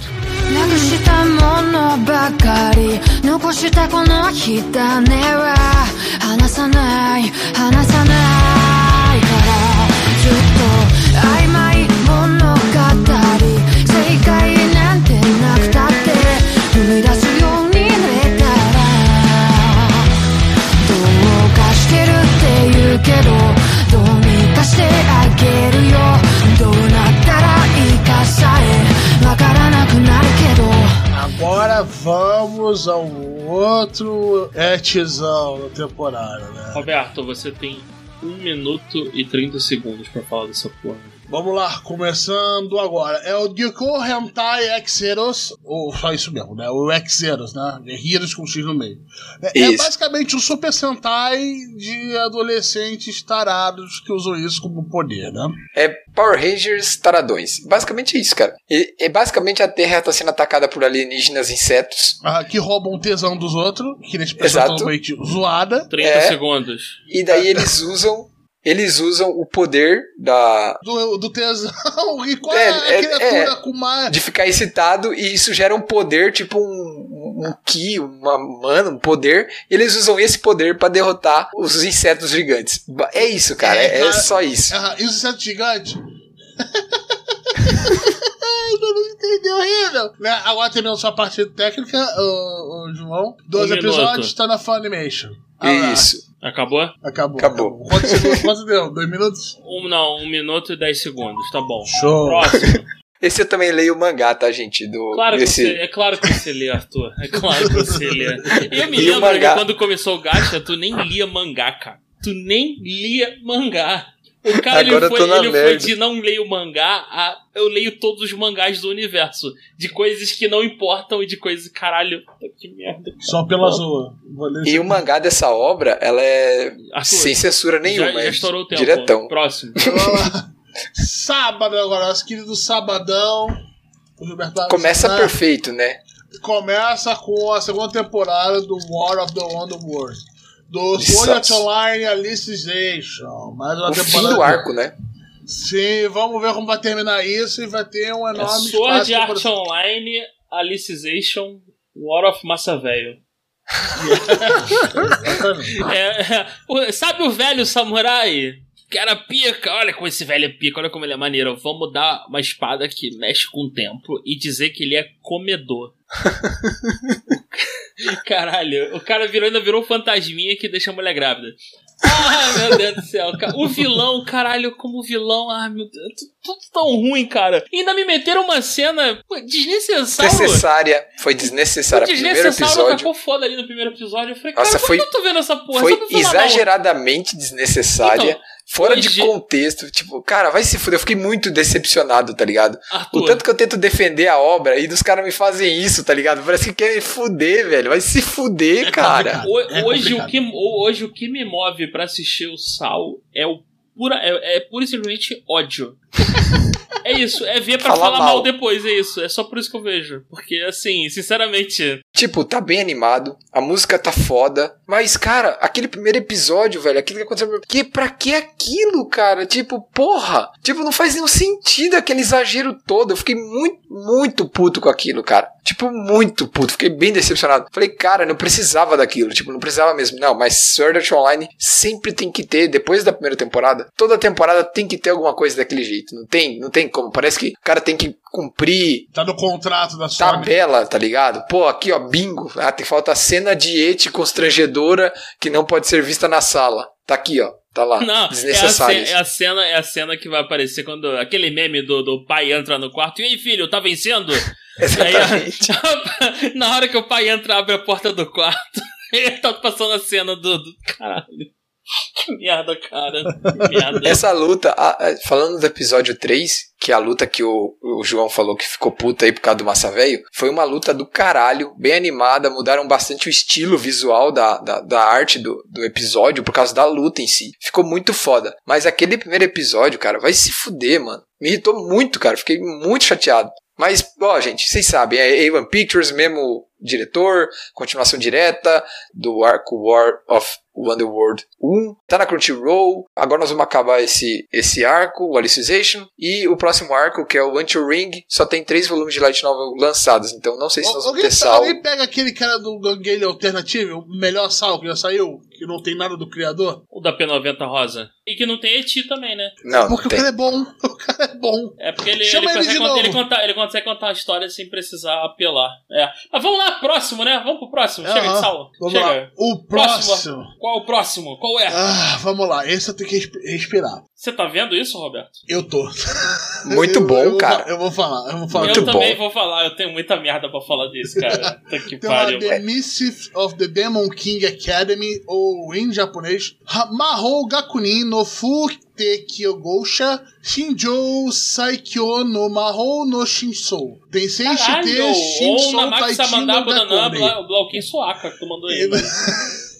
Vamos ao outro etizão da temporada, né? Roberto, você tem 1 minuto e 30 segundos pra falar dessa porra. Vamos lá, começando agora. É o Gyuko Hentai X-Heroes, ou só isso mesmo, né? O X-Heroes, né? Guerreiros com X no meio. É, é basicamente um Super Sentai de adolescentes tarados que usam isso como poder, né? É Power Rangers Taradões. Basicamente isso, cara. E, é basicamente a Terra tá sendo atacada por alienígenas insetos. Ah, que roubam o tesão dos outros, que pessoal Exato. totalmente zoada. 30 É. segundos. E daí eles usam. Eles usam o poder da, Do, do tesão. <laughs> E qual É, é, a é, criatura é. com mais. de ficar excitado e isso gera um poder, tipo um, um ki, uma mana, um poder. E eles usam esse poder pra derrotar os insetos gigantes. É isso, cara. É, É, é cara. só isso. Ah, e os insetos gigantes? <laughs> Não entendi, horrível. Né? Agora terminando sua parte técnica, ô, ô, João. Dois Um episódios, minuto. tá na Funimation. Ah lá, Isso. Acabou? Acabou. Acabou. Quanto, segundos, quanto deu? Dois minutos? Um, não, 1 minuto e 10 segundos, tá bom. Show. Próximo. Esse eu também leio o mangá, tá, gente? Do, Claro que desse... você, é claro que você lê, Arthur. É claro que você lê. <laughs> Eu me lembro que quando começou o Gacha, tu nem lia mangá, cara. Tu nem lia mangá. O cara Agora ele, foi, ele foi de não leio mangá a eu leio todos os mangás do universo. De coisas que não importam e de coisas. Caralho, que merda. Só pela zoa. E o mangá dessa obra, ela é Arthur, sem censura nenhuma. já, já é estourou o tempo. Diretão. Próximo. <laughs> Sábado agora, nosso querido Sabadão. Começa assinar. perfeito, né? começa com a segunda temporada do War of the Underworld. Do. Sword Art Online Alicization. Mais uma O fim temporada. do arco, né? Sim, vamos ver como vai terminar isso e vai ter um É enorme Sword espaço Art pra- Online, Alicization, War of Massa Velho. Exatamente. <laughs> É, é, sabe o velho samurai? Era pica. Olha como esse velho é pica, olha como ele é maneiro. Vamos dar uma espada que mexe com o tempo e dizer que ele é comedor. <laughs> Caralho, o cara virou, ainda virou fantasminha que deixa a mulher grávida. Ah, meu Deus do céu, cara. O vilão, caralho, como vilão. Ah, meu Deus, tudo, tudo tão ruim, cara. E ainda me meteram uma cena desnecessária. Desnecessária. Foi desnecessária. Primeiro Desnecessário, acabou foda ali no primeiro episódio. Eu falei, Nossa, cara, foi- eu tô vendo essa porra? Foi exageradamente desnecessária. Então, fora hoje- de contexto. Tipo, cara, vai se fuder. Eu fiquei muito decepcionado, tá ligado? O Arthur, tanto que eu tento defender a obra e dos caras me fazem isso, tá ligado? Parece que querem fuder, velho. Vai se fuder, cara. complicado. ho- é hoje, o que, ho- hoje o que me move pra assistir o Sal é o pura, é, é pura e simplesmente ódio. <laughs> É isso, é ver pra Falar falar mal. mal. depois, é isso. É só por isso que eu vejo. Porque, assim, sinceramente, Tipo, tá bem animado, a música tá foda, mas, cara, aquele primeiro episódio, velho, aquilo que aconteceu. Que, pra que aquilo, cara? Tipo, porra! Tipo, não faz nenhum sentido aquele exagero todo. Eu fiquei muito, muito puto com aquilo, cara. Tipo, muito puto. Fiquei bem decepcionado. Falei, cara, não precisava daquilo. Tipo, não precisava mesmo. Não, mas Sword Art Online sempre tem que ter, depois da primeira temporada, toda temporada tem que ter alguma coisa daquele jeito. Não tem, não tem como. Parece que o cara tem que cumprir Tá no contrato da Sony. tabela, tá ligado? Pô, aqui ó, bingo. Ah, tem falta cena de ete constrangedora que não pode ser vista na sala. Tá aqui, ó. Tá lá. Não, é a, Desnecessário. ce- é a cena, é a cena que vai aparecer quando aquele meme do, do pai entra no quarto. E aí, filho, tá vencendo? E <laughs> aí, Exatamente. <laughs> na hora que o pai entra, abre a porta do quarto. <laughs> Ele tá passando a cena do. do- Caralho. Que merda, cara. Que <laughs> merda. Essa luta, ah, ah, falando do episódio 3, que é a luta que o, o João falou que ficou puta aí por causa do Massa Velho, foi uma luta do caralho, bem animada, mudaram bastante o estilo visual da, da, da arte do, do episódio por causa da luta em si. Ficou muito foda. Mas aquele primeiro episódio, cara, vai se fuder, mano. Me irritou muito, cara. Fiquei muito chateado. Mas, ó, gente, vocês sabem, é A1 Pictures, mesmo diretor, continuação direta do arco War of Wonderworld 1, tá na Crunchyroll. Agora nós vamos acabar esse, esse arco, o Alicization, e o próximo arco, que é o Until Ring, só tem três volumes de light novel lançados, então não sei se nós vamos ter sal. alguém pega aquele cara do Gangueira Alternativo, o melhor sal que já saiu, que não tem nada do criador? O da P90 rosa. E que não tem Eti também, né? Não, não Porque o tem. cara é bom. <laughs> O cara é bom. É porque ele, Chama ele, ele consegue, contar, ele consegue contar a história sem precisar apelar. É. Mas vamos lá, próximo, né? Vamos pro próximo. Chega de Aham. sal. Vamos Chega. lá. O próximo. Qual o próximo? Qual é? Ah, vamos lá. Esse eu tenho que respi- respirar. Você tá vendo isso, Roberto? Eu tô. Muito <laughs> Eu- bom, eu vou cara. fa- Eu vou falar. Eu vou falar. Muito eu também bom. vou falar, eu tenho muita merda pra falar desse, cara. <laughs> Puta que Tem uma pariu. The Mischief of the Demon King Academy, ou em japonês, Mahou Gakunin no Fute Kyogosha Shinjou Saikyo no Mahou no Shinsou. Tensei Caralho, Shite ou Shinsou Namaki Taichi no Samandaba Danã, Gakone. Bla- Blauquim Suaca, que tu mandou aí. <laughs> mano.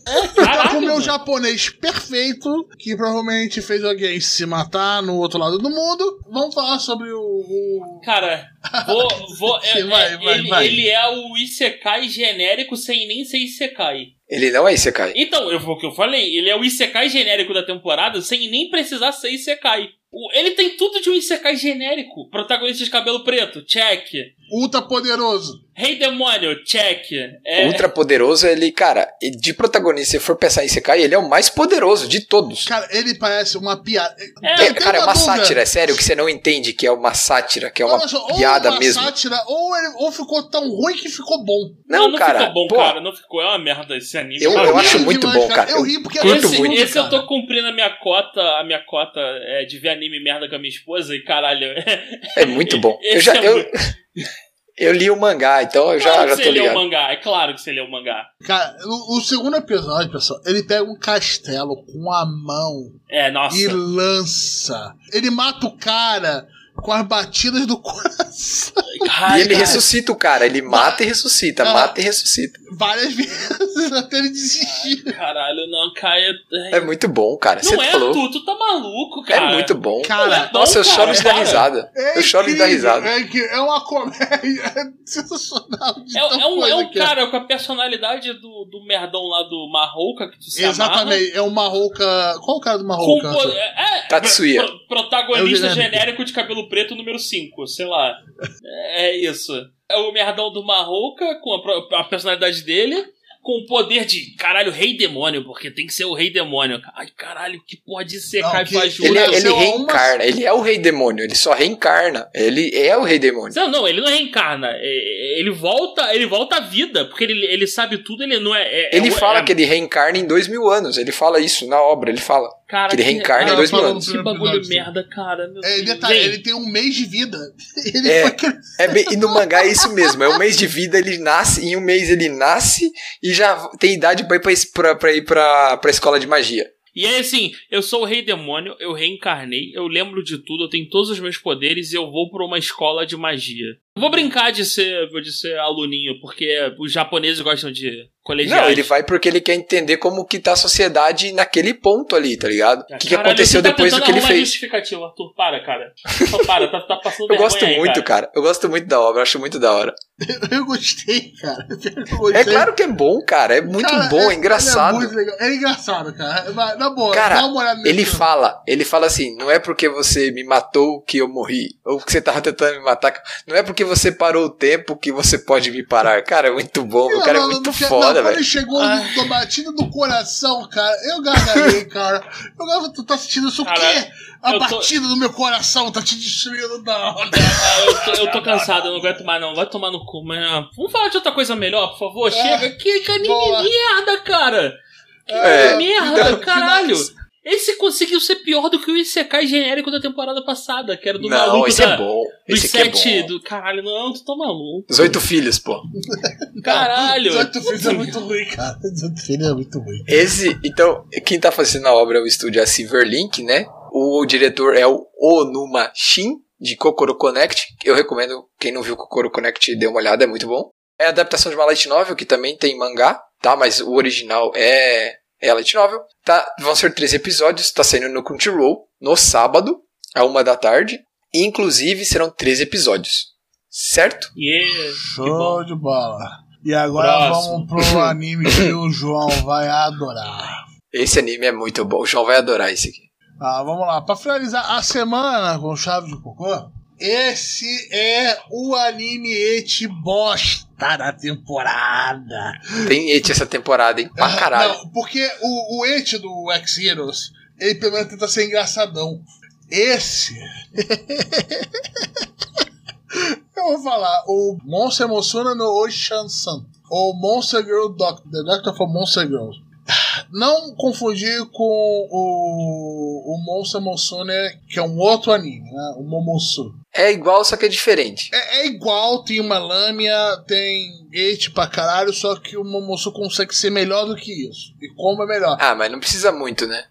Tá Caralho, com o meu japonês perfeito, que provavelmente fez alguém se matar no outro lado do mundo. Vamos falar sobre o. o- Cara, vou. vou <laughs> é- Vai, é- vai, ele, vai. ele é o Isekai genérico sem nem ser Isekai. Ele não é Isekai. Então, eu, o que eu falei, ele é o Isekai genérico da temporada sem nem precisar ser Isekai. Ele tem tudo de um Isekai genérico. Protagonista de cabelo preto, check. Ultra poderoso. Rei demônio, check. É, Ultra poderoso, ele, cara, e de protagonista, se for pensar em Isekai, ele é o mais poderoso de todos. Cara, ele parece uma piada. É, É, cara, é uma dúvida. sátira, é sério, que você não entende que é uma sátira, que é uma piada ou uma mesmo. sátira, ou, ele- ou ficou tão ruim que ficou bom. Não, não cara, ficou bom, pô, cara. Não ficou. É uma merda esse anime. Eu- eu acho muito demais, bom, cara. Eu Eu ri porque curto é esse, muito, esse eu cara. tô cumprindo a minha cota, a minha cota é, de ver anime merda com a minha esposa e caralho. é muito bom. <laughs> Eu, já, é eu, <laughs> eu li o mangá, então eu já, claro já que tô você leu o ligado. mangá, é claro que você leu o mangá. Cara, o, o segundo episódio, pessoal, ele pega um castelo com a mão É, nossa. e lança. Ele mata o cara com as batidas do <laughs> coração Ai, E ele cara. ressuscita o cara, ele mata e ressuscita, Ah. mata e ressuscita. várias <laughs> vezes até ele desistir. Caralho, não, Caia. É muito bom, cara. Você Não é, falou. tu, tu tá maluco, É cara. muito bom. Cara, Não é bom, Nossa, eu cara, choro de dar risada. É eu choro de dar risada. É, é uma comédia sensacional de É, é um, é um que é. cara com a personalidade do, do merdão lá do Marrouca, que tu se amarra. Exatamente, é uma rouca. Qual o cara do Com, Marrouca? po- é, é, Tatsuya. pro- protagonista É o genérico. genérico de cabelo preto número 5, sei lá. É, é isso. É o merdão do Marrouca, com a, a personalidade dele, com o poder de caralho, rei demônio, porque tem que ser o rei demônio. Ai, caralho, que pode ser Fajura? Ele, Ele ele é reencarna, ele é o rei demônio, ele só reencarna. Ele é o rei demônio. Não, não, ele não reencarna. É, Ele volta, ele volta à vida, porque ele, ele sabe tudo, ele não é. é- Ele é- fala é- que ele reencarna em dois mil anos. Ele fala isso na obra, ele fala. Cara, que ele reencarna em dois mil anos. Que bagulho episódio. merda, cara. Meu É, detalhe, Gente, ele tem um mês de vida. <laughs> Ele É. foi É bem- e no mangá é isso mesmo. É um mês de vida, ele nasce, em um mês ele nasce e já tem idade pra ir pra, pra, pra ir pra, pra escola de magia. E aí, assim, eu sou o rei demônio, eu reencarnei, eu lembro de tudo, eu tenho todos os meus poderes e eu vou pra uma escola de magia. Vou brincar de ser, de ser aluninho, porque os japoneses gostam de colegiais. Não, ele vai porque ele quer entender como que tá a sociedade naquele ponto ali, tá ligado? O que, que aconteceu tá depois do que ele fez. justificativa, Arthur, para, cara. Só para, tá, tá passando Eu gosto aí, muito, cara. Eu gosto muito da obra, acho muito da hora. <laughs> Eu gostei, cara. Eu gostei. É claro que é bom, cara. É muito Cara, bom, é, É, engraçado. muito legal. É engraçado, cara. Vai, Na boa, Cara, dá uma olhada Ele fala, ele fala assim, não é porque você me matou que eu morri, ou que você tava tentando me matar, não é porque você parou o tempo que você pode me parar. Cara, é muito bom, o Não, cara é muito não, foda, Quando velho. ele chegou no, no batido do coração, cara, eu gargalhei, <laughs> cara. Eu gargalhei, tu tá sentindo isso o quê? A eu tô- batida do meu coração tá te destruindo, não. Ah, eu, tô, eu tô cansado, eu não aguento mais não. Vai tomar no cu, mas ah, vamos falar de outra coisa melhor, por favor? Chega. Que, que anime boa. merda, cara! Que É, merda, então, caralho! final- Esse conseguiu ser pior do que o Isekai genérico da temporada passada, que era do Não, maluco esse da, é bom. dos Esse aqui é sete bom. do caralho. Não, tu tá maluco. Os oito filhos, pô. <laughs> Caralho! 18 filhos é muito ruim, cara. 18 filhos é muito ruim. Esse, então, quem tá fazendo a obra é o estúdio a Silverlink, né? O diretor é o Onuma Shin, de Kokoro Connect. Eu recomendo, quem não viu Kokoro Connect, dê uma olhada, é muito bom. É a adaptação de uma light novel, que também tem mangá, tá? Mas o original é, é a light novel. Tá? Vão ser três episódios, tá saindo no Crunchyroll, no sábado, a uma da tarde. E, inclusive, serão três episódios. Certo? Yeah, Show de bola. E agora Próximo. vamos pro <laughs> anime que o João vai adorar. Esse anime é muito bom. O João vai adorar esse aqui. Ah, vamos lá. Pra finalizar a semana com chave de cocô, esse é o anime ete bosta da temporada. Tem Eti essa temporada, hein? Pra caralho. Não, porque o, o ete do X-Heroes, ele pelo menos tenta ser engraçadão. Esse. <laughs> Eu vou falar, o Monster Emociona no Ocean-san. Ou Monster Girl Doctor, The Doctor for Monster Girls. Não confundir com o, o Monster Emociona, que é um outro anime, né? O Momosu. É igual, só que é diferente. É, é igual, tem uma lâmina, tem ete pra caralho, só que o Momosu consegue ser melhor do que isso. E como é melhor? Ah, mas não precisa muito, né?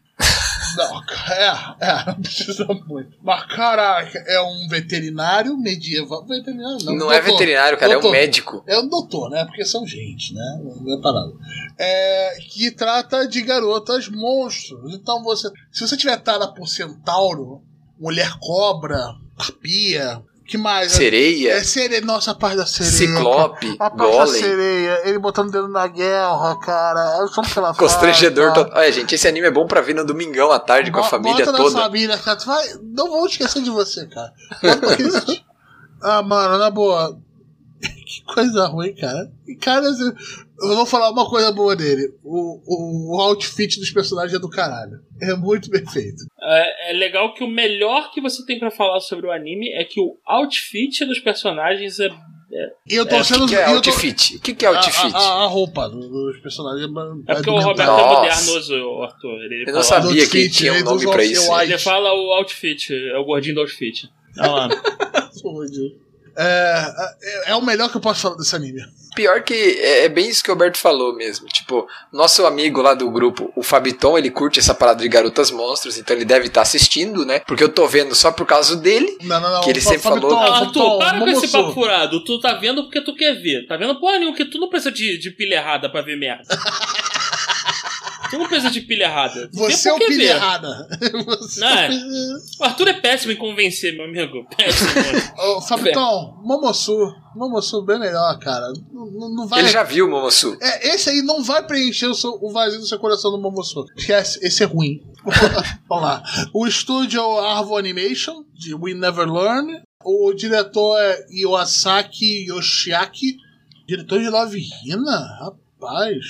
Não, é, é, não precisa muito. Mas caraca, é um veterinário medieval. Veterinário não. Não, é doutor. veterinário, cara, é um Doutor. médico. É um doutor, né? Porque são gente, né? Não é parada. É, que trata de garotas monstros. Então você. Se você tiver tada por centauro, mulher cobra, arpia, que mais? Sereia, É sereia. Nossa, a parte da sereia. ciclope, A parte da golem, sereia, ele botando o dedo na guerra, cara. Eu só que ela constrangedor faz, cara. total. Olha, gente, esse anime é bom pra ver no domingão à tarde com a família bota toda. na família, cara. Tu vai... Não vou esquecer de você, cara. <laughs> Ah, mano, na boa. <laughs> que coisa ruim, cara. E, cara, assim, eu vou falar uma coisa boa dele. O, o outfit dos personagens é do caralho. É muito bem feito. É, é legal que o melhor que você tem pra falar sobre o anime é que o outfit dos personagens é. E eu tô É, O que, que é tô- outfit? O que, que é A, outfit? a, a roupa do- dos personagens É porque o Roberto Nossa. é modernoso, Arthur. Ele Eu não sabia que outfit, tinha um nome pra o isso. ele fala o outfit, é o gordinho do outfit. <laughs> Olha lá. É, é, é o melhor que eu posso falar desse anime. Pior que é, é bem isso que o Alberto falou mesmo. Tipo, nosso amigo lá do grupo, o Fabiton, ele curte essa parada de garotas monstros, então ele deve estar assistindo, né? Porque eu tô vendo só por causa dele. Não, não, não. Que ele sempre Fabiton, falou- Não, Fabiton, Arthur, para com esse papo furado. Tu tá vendo porque tu quer ver. Tá vendo porra nenhuma que tu não precisa de, de pilha errada pra ver merda. <laughs> tu não precisa de pilha errada. Você é o pilha vê. errada. <laughs> Você Não é? é o Arthur é péssimo em convencer, meu amigo. Péssimo. Ô, Fabitão, Momosu. Momosu bem melhor, cara. Não, não- vai. Ele já viu o Momosu. É, esse aí não vai preencher o, seu- o vazio do seu coração do Momosu. Esquece, esse é ruim. <laughs> Vamos lá. O estúdio é o Arvo Animation, de We Never Learn. O diretor é Iwasaki Yoshiaki. Diretor de Love Hina? Rapaz,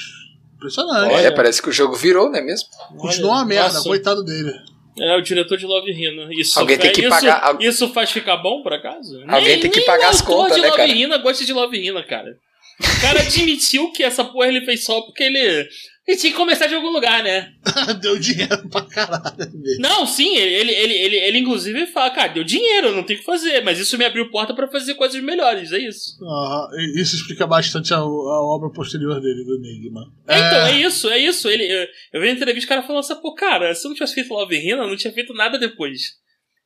impressionante. Olha. É, parece que o jogo virou, não é mesmo? Continua uma merda, Nossa. coitado dele. É o diretor de Love Hina. Isso, Alguém tem é- que isso, pagar- Isso faz ficar bom, por acaso? Alguém Nem- tem que pagar o as autor contas, de né, Love cara? Hina gosta de Love Hina, cara. O cara admitiu que essa porra ele fez só porque ele. Ele tinha que começar de algum lugar, né? <laughs> Deu dinheiro pra caralho. velho. Não, sim, ele, ele, ele, ele, inclusive fala, cara, deu dinheiro, não tem o que fazer, mas isso me abriu porta pra fazer coisas melhores, é isso. Isso explica bastante a, obra posterior dele, do Enigma. É, Então, é isso, é isso. Ele, eu, vi a entrevista o cara falando assim, pô, cara, se eu não tivesse feito Love Hina, eu não tinha feito nada depois.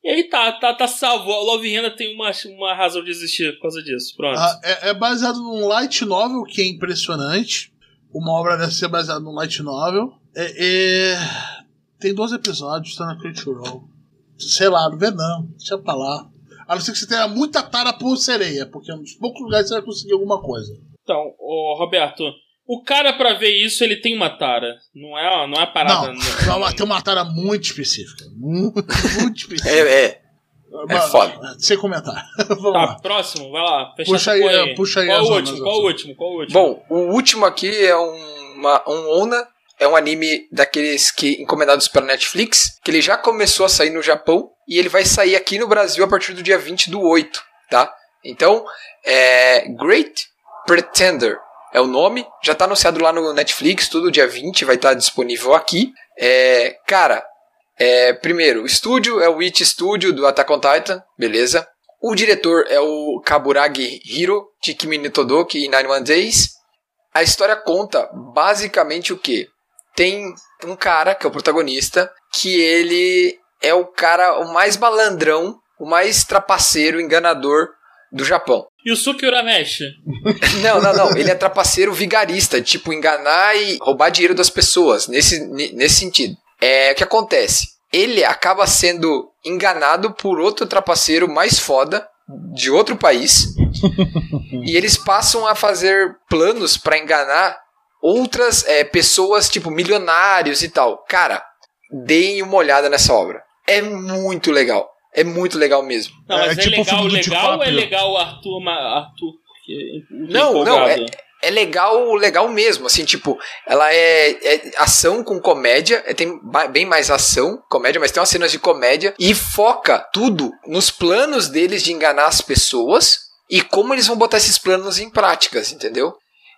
E aí tá, tá, tá salvo. O Love Hina tem uma, uma razão de existir por causa disso. Pronto. Ah, é, é baseado num light novel que é impressionante. Uma obra deve ser baseada num light novel. É, é- Tem 12 episódios, tá na Crunchyroll. Sei lá, não vê não. Deixa pra lá. A não ser que você tenha muita tara por sereia, porque dos poucos lugares você vai conseguir alguma coisa. Então, ô, Roberto, o cara pra ver isso, ele tem uma tara. Não é, não é parada. Não, não, tem uma tara muito específica. Muito, <laughs> muito específica. É, é. Mas- foda. Sem comentar. <laughs> Vamos Tá, lá. próximo, vai lá. Puxa aí, é, puxa aí Qual o último? Qual o último? Qual o último? Bom, o último aqui é um, uma, um Ona. É um anime daqueles que encomendados pela Netflix, que ele já começou a sair no Japão e ele vai sair aqui no Brasil a partir do dia 20 do 8, tá? Então, é Great Pretender é o nome, já tá anunciado lá no Netflix, tudo dia 20 vai estar disponível aqui. É, cara, é, primeiro, o estúdio é o It Studio do Attack on Titan, beleza? O diretor é o Kaburagi Hiro, de Kimi no Todoki e Nine One Days. A história conta basicamente o que? Tem um cara, que é o protagonista, que ele é o cara o mais balandrão, o mais trapaceiro, enganador do Japão. Yusuke Urameshi. <laughs> Não, não, não. Ele é trapaceiro vigarista, tipo, enganar e roubar dinheiro das pessoas, nesse, ne- nesse sentido. É o que acontece. Ele acaba sendo enganado por outro trapaceiro mais foda de outro país. <laughs> e eles passam a fazer planos pra enganar outras é, pessoas, tipo, milionários e tal. Cara, deem uma olhada nessa obra. É muito legal. É muito legal mesmo. Não, É mas é, tipo o legal, filme do legal ou é legal o Arthur, Arthur que- Não, não, empolgado? é legal, legal mesmo, assim, tipo, ela é, é ação com comédia, é, tem bem mais ação, comédia, mas tem umas cenas de comédia e foca tudo nos planos deles de enganar as pessoas e como eles vão botar esses planos em práticas, entendeu?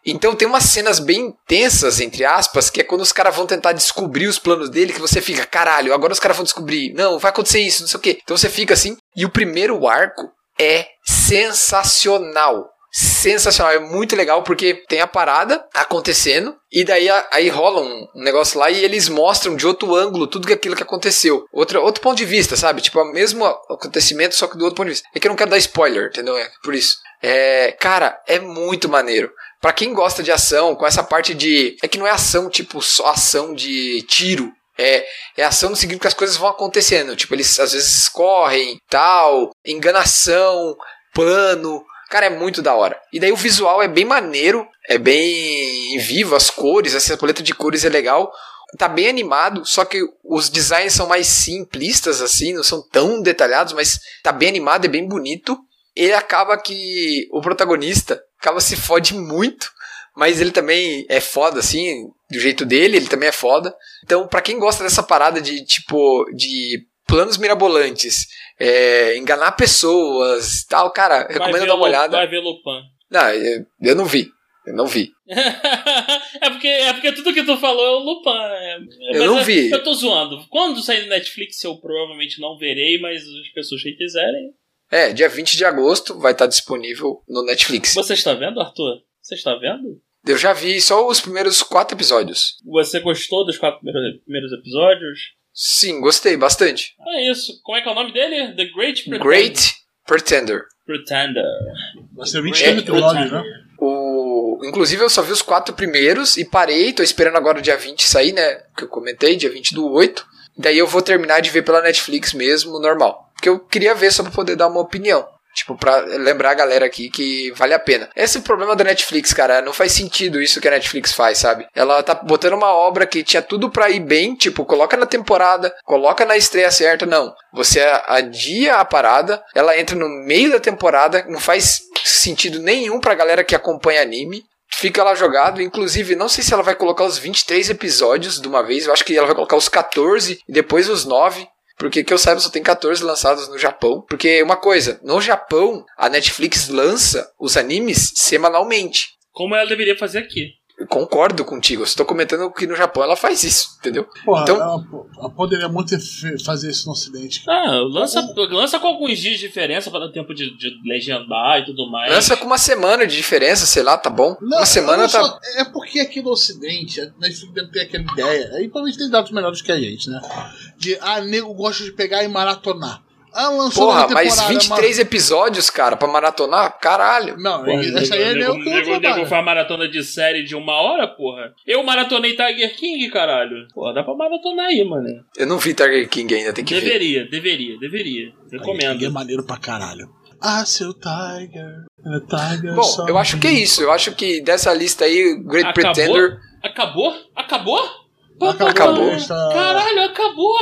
Então tem umas cenas bem tensas, entre aspas, que é quando os caras vão tentar descobrir os planos dele, que você fica, caralho, agora os caras vão descobrir, não, vai acontecer isso, não sei o quê. Então você fica assim, e o primeiro arco é sensacional. Sensacional, é muito legal porque tem a parada acontecendo e daí aí rola um, negócio lá e eles mostram de outro ângulo tudo que aquilo que aconteceu. Outro, outro ponto de vista, sabe? Tipo, é o mesmo acontecimento, só que do outro ponto de vista. É que eu não quero dar spoiler, entendeu? É por isso. É, cara, é muito maneiro. Pra quem gosta de ação, com essa parte de. É que não é ação, tipo, só ação de tiro. É, é ação no seguinte que as coisas vão acontecendo. Tipo, eles às vezes correm, tal, enganação, plano. Cara, é muito da hora. E daí o visual é bem maneiro, é bem vivo, as cores, essa paleta de cores é legal. Tá bem animado, só que os designs são mais simplistas, assim, não são tão detalhados, mas tá bem animado, é bem bonito. Ele acaba que o protagonista acaba se fode muito, mas ele também é foda, assim, do jeito dele, ele também é foda. Então, pra quem gosta dessa parada de, tipo, de planos mirabolantes, é, enganar pessoas e tal, cara, recomendo dar uma olhada. Vai ver Lupin. Não, eu, eu não vi. Eu não vi. <laughs> é, porque, é porque tudo que tu falou é o Lupin. é- Eu mas não é- vi. Eu tô zoando. Quando sair no Netflix, eu provavelmente não verei, mas as pessoas que quiserem. É, dia 20 de agosto vai estar disponível no Netflix. Você está vendo, Arthur? Você está vendo? Eu já vi só os primeiros quatro episódios. Você gostou dos quatro primeiros, episódios? Sim, gostei bastante. É isso. Como é que é o nome dele? The Great Pretender. Great Pretender. Pretender. Ser 20 É, episódios, né? O... Inclusive eu só vi os quatro primeiros e parei, tô esperando agora o dia 20 sair, né? Que eu comentei, dia 20 do 8. Daí eu vou terminar de ver pela Netflix mesmo, normal. Porque eu queria ver só pra poder dar uma opinião. Tipo, pra lembrar a galera aqui que vale a pena. Esse é o problema da Netflix, cara. Não faz sentido isso que a Netflix faz, sabe? Ela tá botando uma obra que tinha tudo pra ir bem, tipo, coloca na temporada, coloca na estreia certa. Não. Você adia a parada, ela entra no meio da temporada, não faz sentido nenhum pra galera que acompanha anime. fica lá jogado. Inclusive, não sei se ela vai colocar os 23 episódios de uma vez. Eu acho que ela vai colocar os 14 e depois os 9. Porque que eu saiba, só tem 14 lançados no Japão. Porque uma coisa, no Japão, a Netflix lança os animes semanalmente. Como ela deveria fazer aqui. Eu concordo contigo. Eu estou comentando que no Japão ela faz isso, entendeu? Porra, Então- ela, ela poderia muito fazer isso no Ocidente. Ah, lança, lança com alguns dias de diferença para dar tempo de, de legendar e tudo mais. Lança com uma semana de diferença, sei lá, tá bom? uma semana tá. só, é porque aqui no Ocidente, a Netflix deve ter aquela ideia, aí provavelmente tem dados melhores que a gente, né? De, ah, nego gosta de pegar e maratonar. Ah, lançou Porra, uma mas temporada, 23 episódios, cara, pra maratonar? Caralho. Não, Porra, essa aí é nego, nego que nego, eu nego trabalho. faz maratona de série de uma hora, porra. Eu maratonei Tiger King, caralho. Porra, dá pra maratonar aí, mano. Eu não vi Tiger King ainda, tem que ver. Deveria, deveria, deveria. É Recomendo. maneiro pra caralho. Ah, seu Tiger. é Tiger Bom, só- eu acho que é isso. Eu acho que dessa lista aí, Great Acabou? Pretender. Acabou? Acabou? Acabou. pá. Está- Caralho, acabou!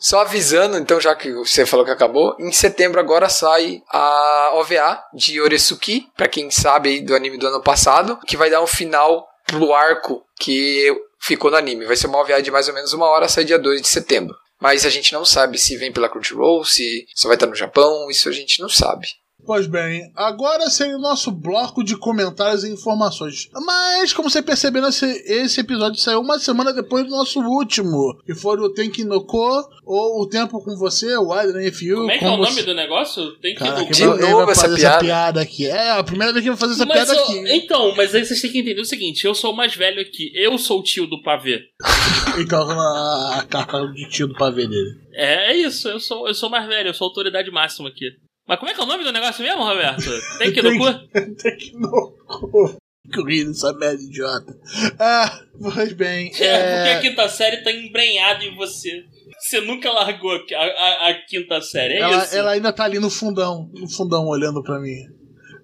Só avisando, então, já que você falou que acabou, em setembro agora sai a OVA de Oresuki, pra quem sabe do anime do ano passado, que vai dar um final pro arco que ficou no anime. Vai ser uma OVA de mais ou menos uma hora, sai dia 2 de setembro. Mas a gente não sabe se vem pela Crunchyroll, se só vai estar no Japão, isso a gente não sabe. Pois bem, agora seria o nosso bloco de comentários e informações. Mas, como você percebeu, esse, esse episódio saiu uma semana depois do nosso último, que foi o Tenki no Ko, ou O Tempo com Você, o Adrian You. Como é que é o nome você- do negócio? Tem que Caraca, De novo vai essa fazer piada. aqui. É, a primeira vez que ele vai fazer essa Mas piada eu- aqui. Então, mas aí vocês têm que entender o seguinte: eu sou o mais velho aqui. Eu sou o tio do pavê. <laughs> Então, a, carta de tio do pavê dele. É, é isso, eu sou, eu sou mais velho, eu sou a autoridade máxima aqui. Mas como é que é o nome do negócio mesmo, Roberto? <laughs> Tem que no cu? Tenki no Ko. Que essa merda idiota. Ah, pois bem. É, É, porque a quinta série tá embrenhada em você. Você nunca largou a, a- a quinta série, é ela, isso? ela ainda tá ali no fundão, no fundão olhando pra mim.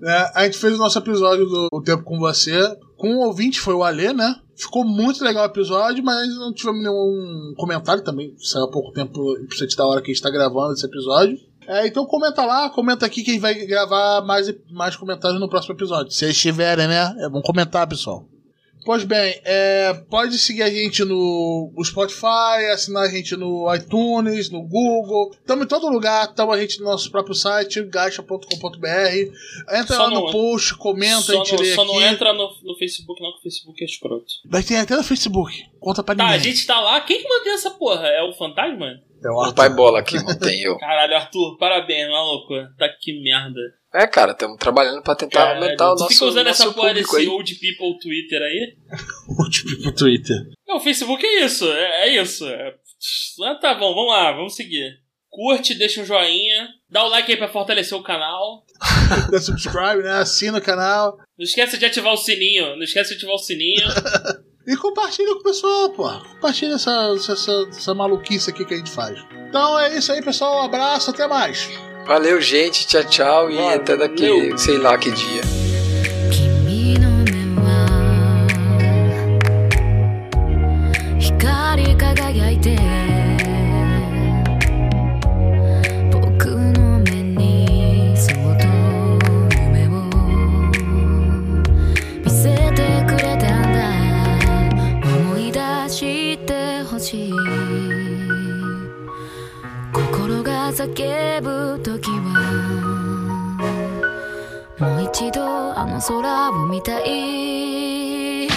Né, a gente fez o nosso episódio do O Tempo com Você. Com o ouvinte foi o Alê, né? Ficou muito legal o episódio, mas não tivemos nenhum comentário também. Saiu há pouco tempo, precisa te dar a hora que a gente tá gravando esse episódio. É, então comenta lá, comenta aqui que a gente vai gravar mais, mais comentários no próximo episódio. Se eles tiverem, né? É bom comentar, pessoal. Pois bem, é, pode seguir a gente no, Spotify, assinar a gente no iTunes, no Google. Estamos em todo lugar, estamos a gente no nosso próprio site, gacha.com.br. Entra Só lá no post, comenta, só a gente não, lê só aqui. não entra no, no Facebook, não, que o Facebook é escroto. Mas tem até no Facebook. Conta pra Tá, a ninguém. gente tá lá. Quem que mantém essa porra? É o fantasma? É o O pai bola aqui, mantém eu. Caralho, Arthur, parabéns, maluco. Tá que merda. É, cara, estamos trabalhando pra tentar Caralho, aumentar o tu nosso, fica usando nosso essa porra desse aí. old people Twitter aí? <laughs> Tipo pro Twitter. Não, o Facebook é isso, é, é isso. É... Ah, tá bom, vamos lá, vamos seguir. Curte, deixa um joinha, dá o like aí pra fortalecer o canal. <laughs> Dá subscribe, né? Assina o canal. Não esquece de ativar o sininho, não esquece de ativar o sininho. <laughs> E compartilha com o pessoal, pô. Compartilha essa, essa, essa maluquice aqui que a gente faz. Então é isso aí, pessoal. Um abraço, até mais. Valeu, gente. Tchau, tchau. E Valeu. até daqui, sei lá que dia. 叫ぶ時はもう一度あの空を見たい。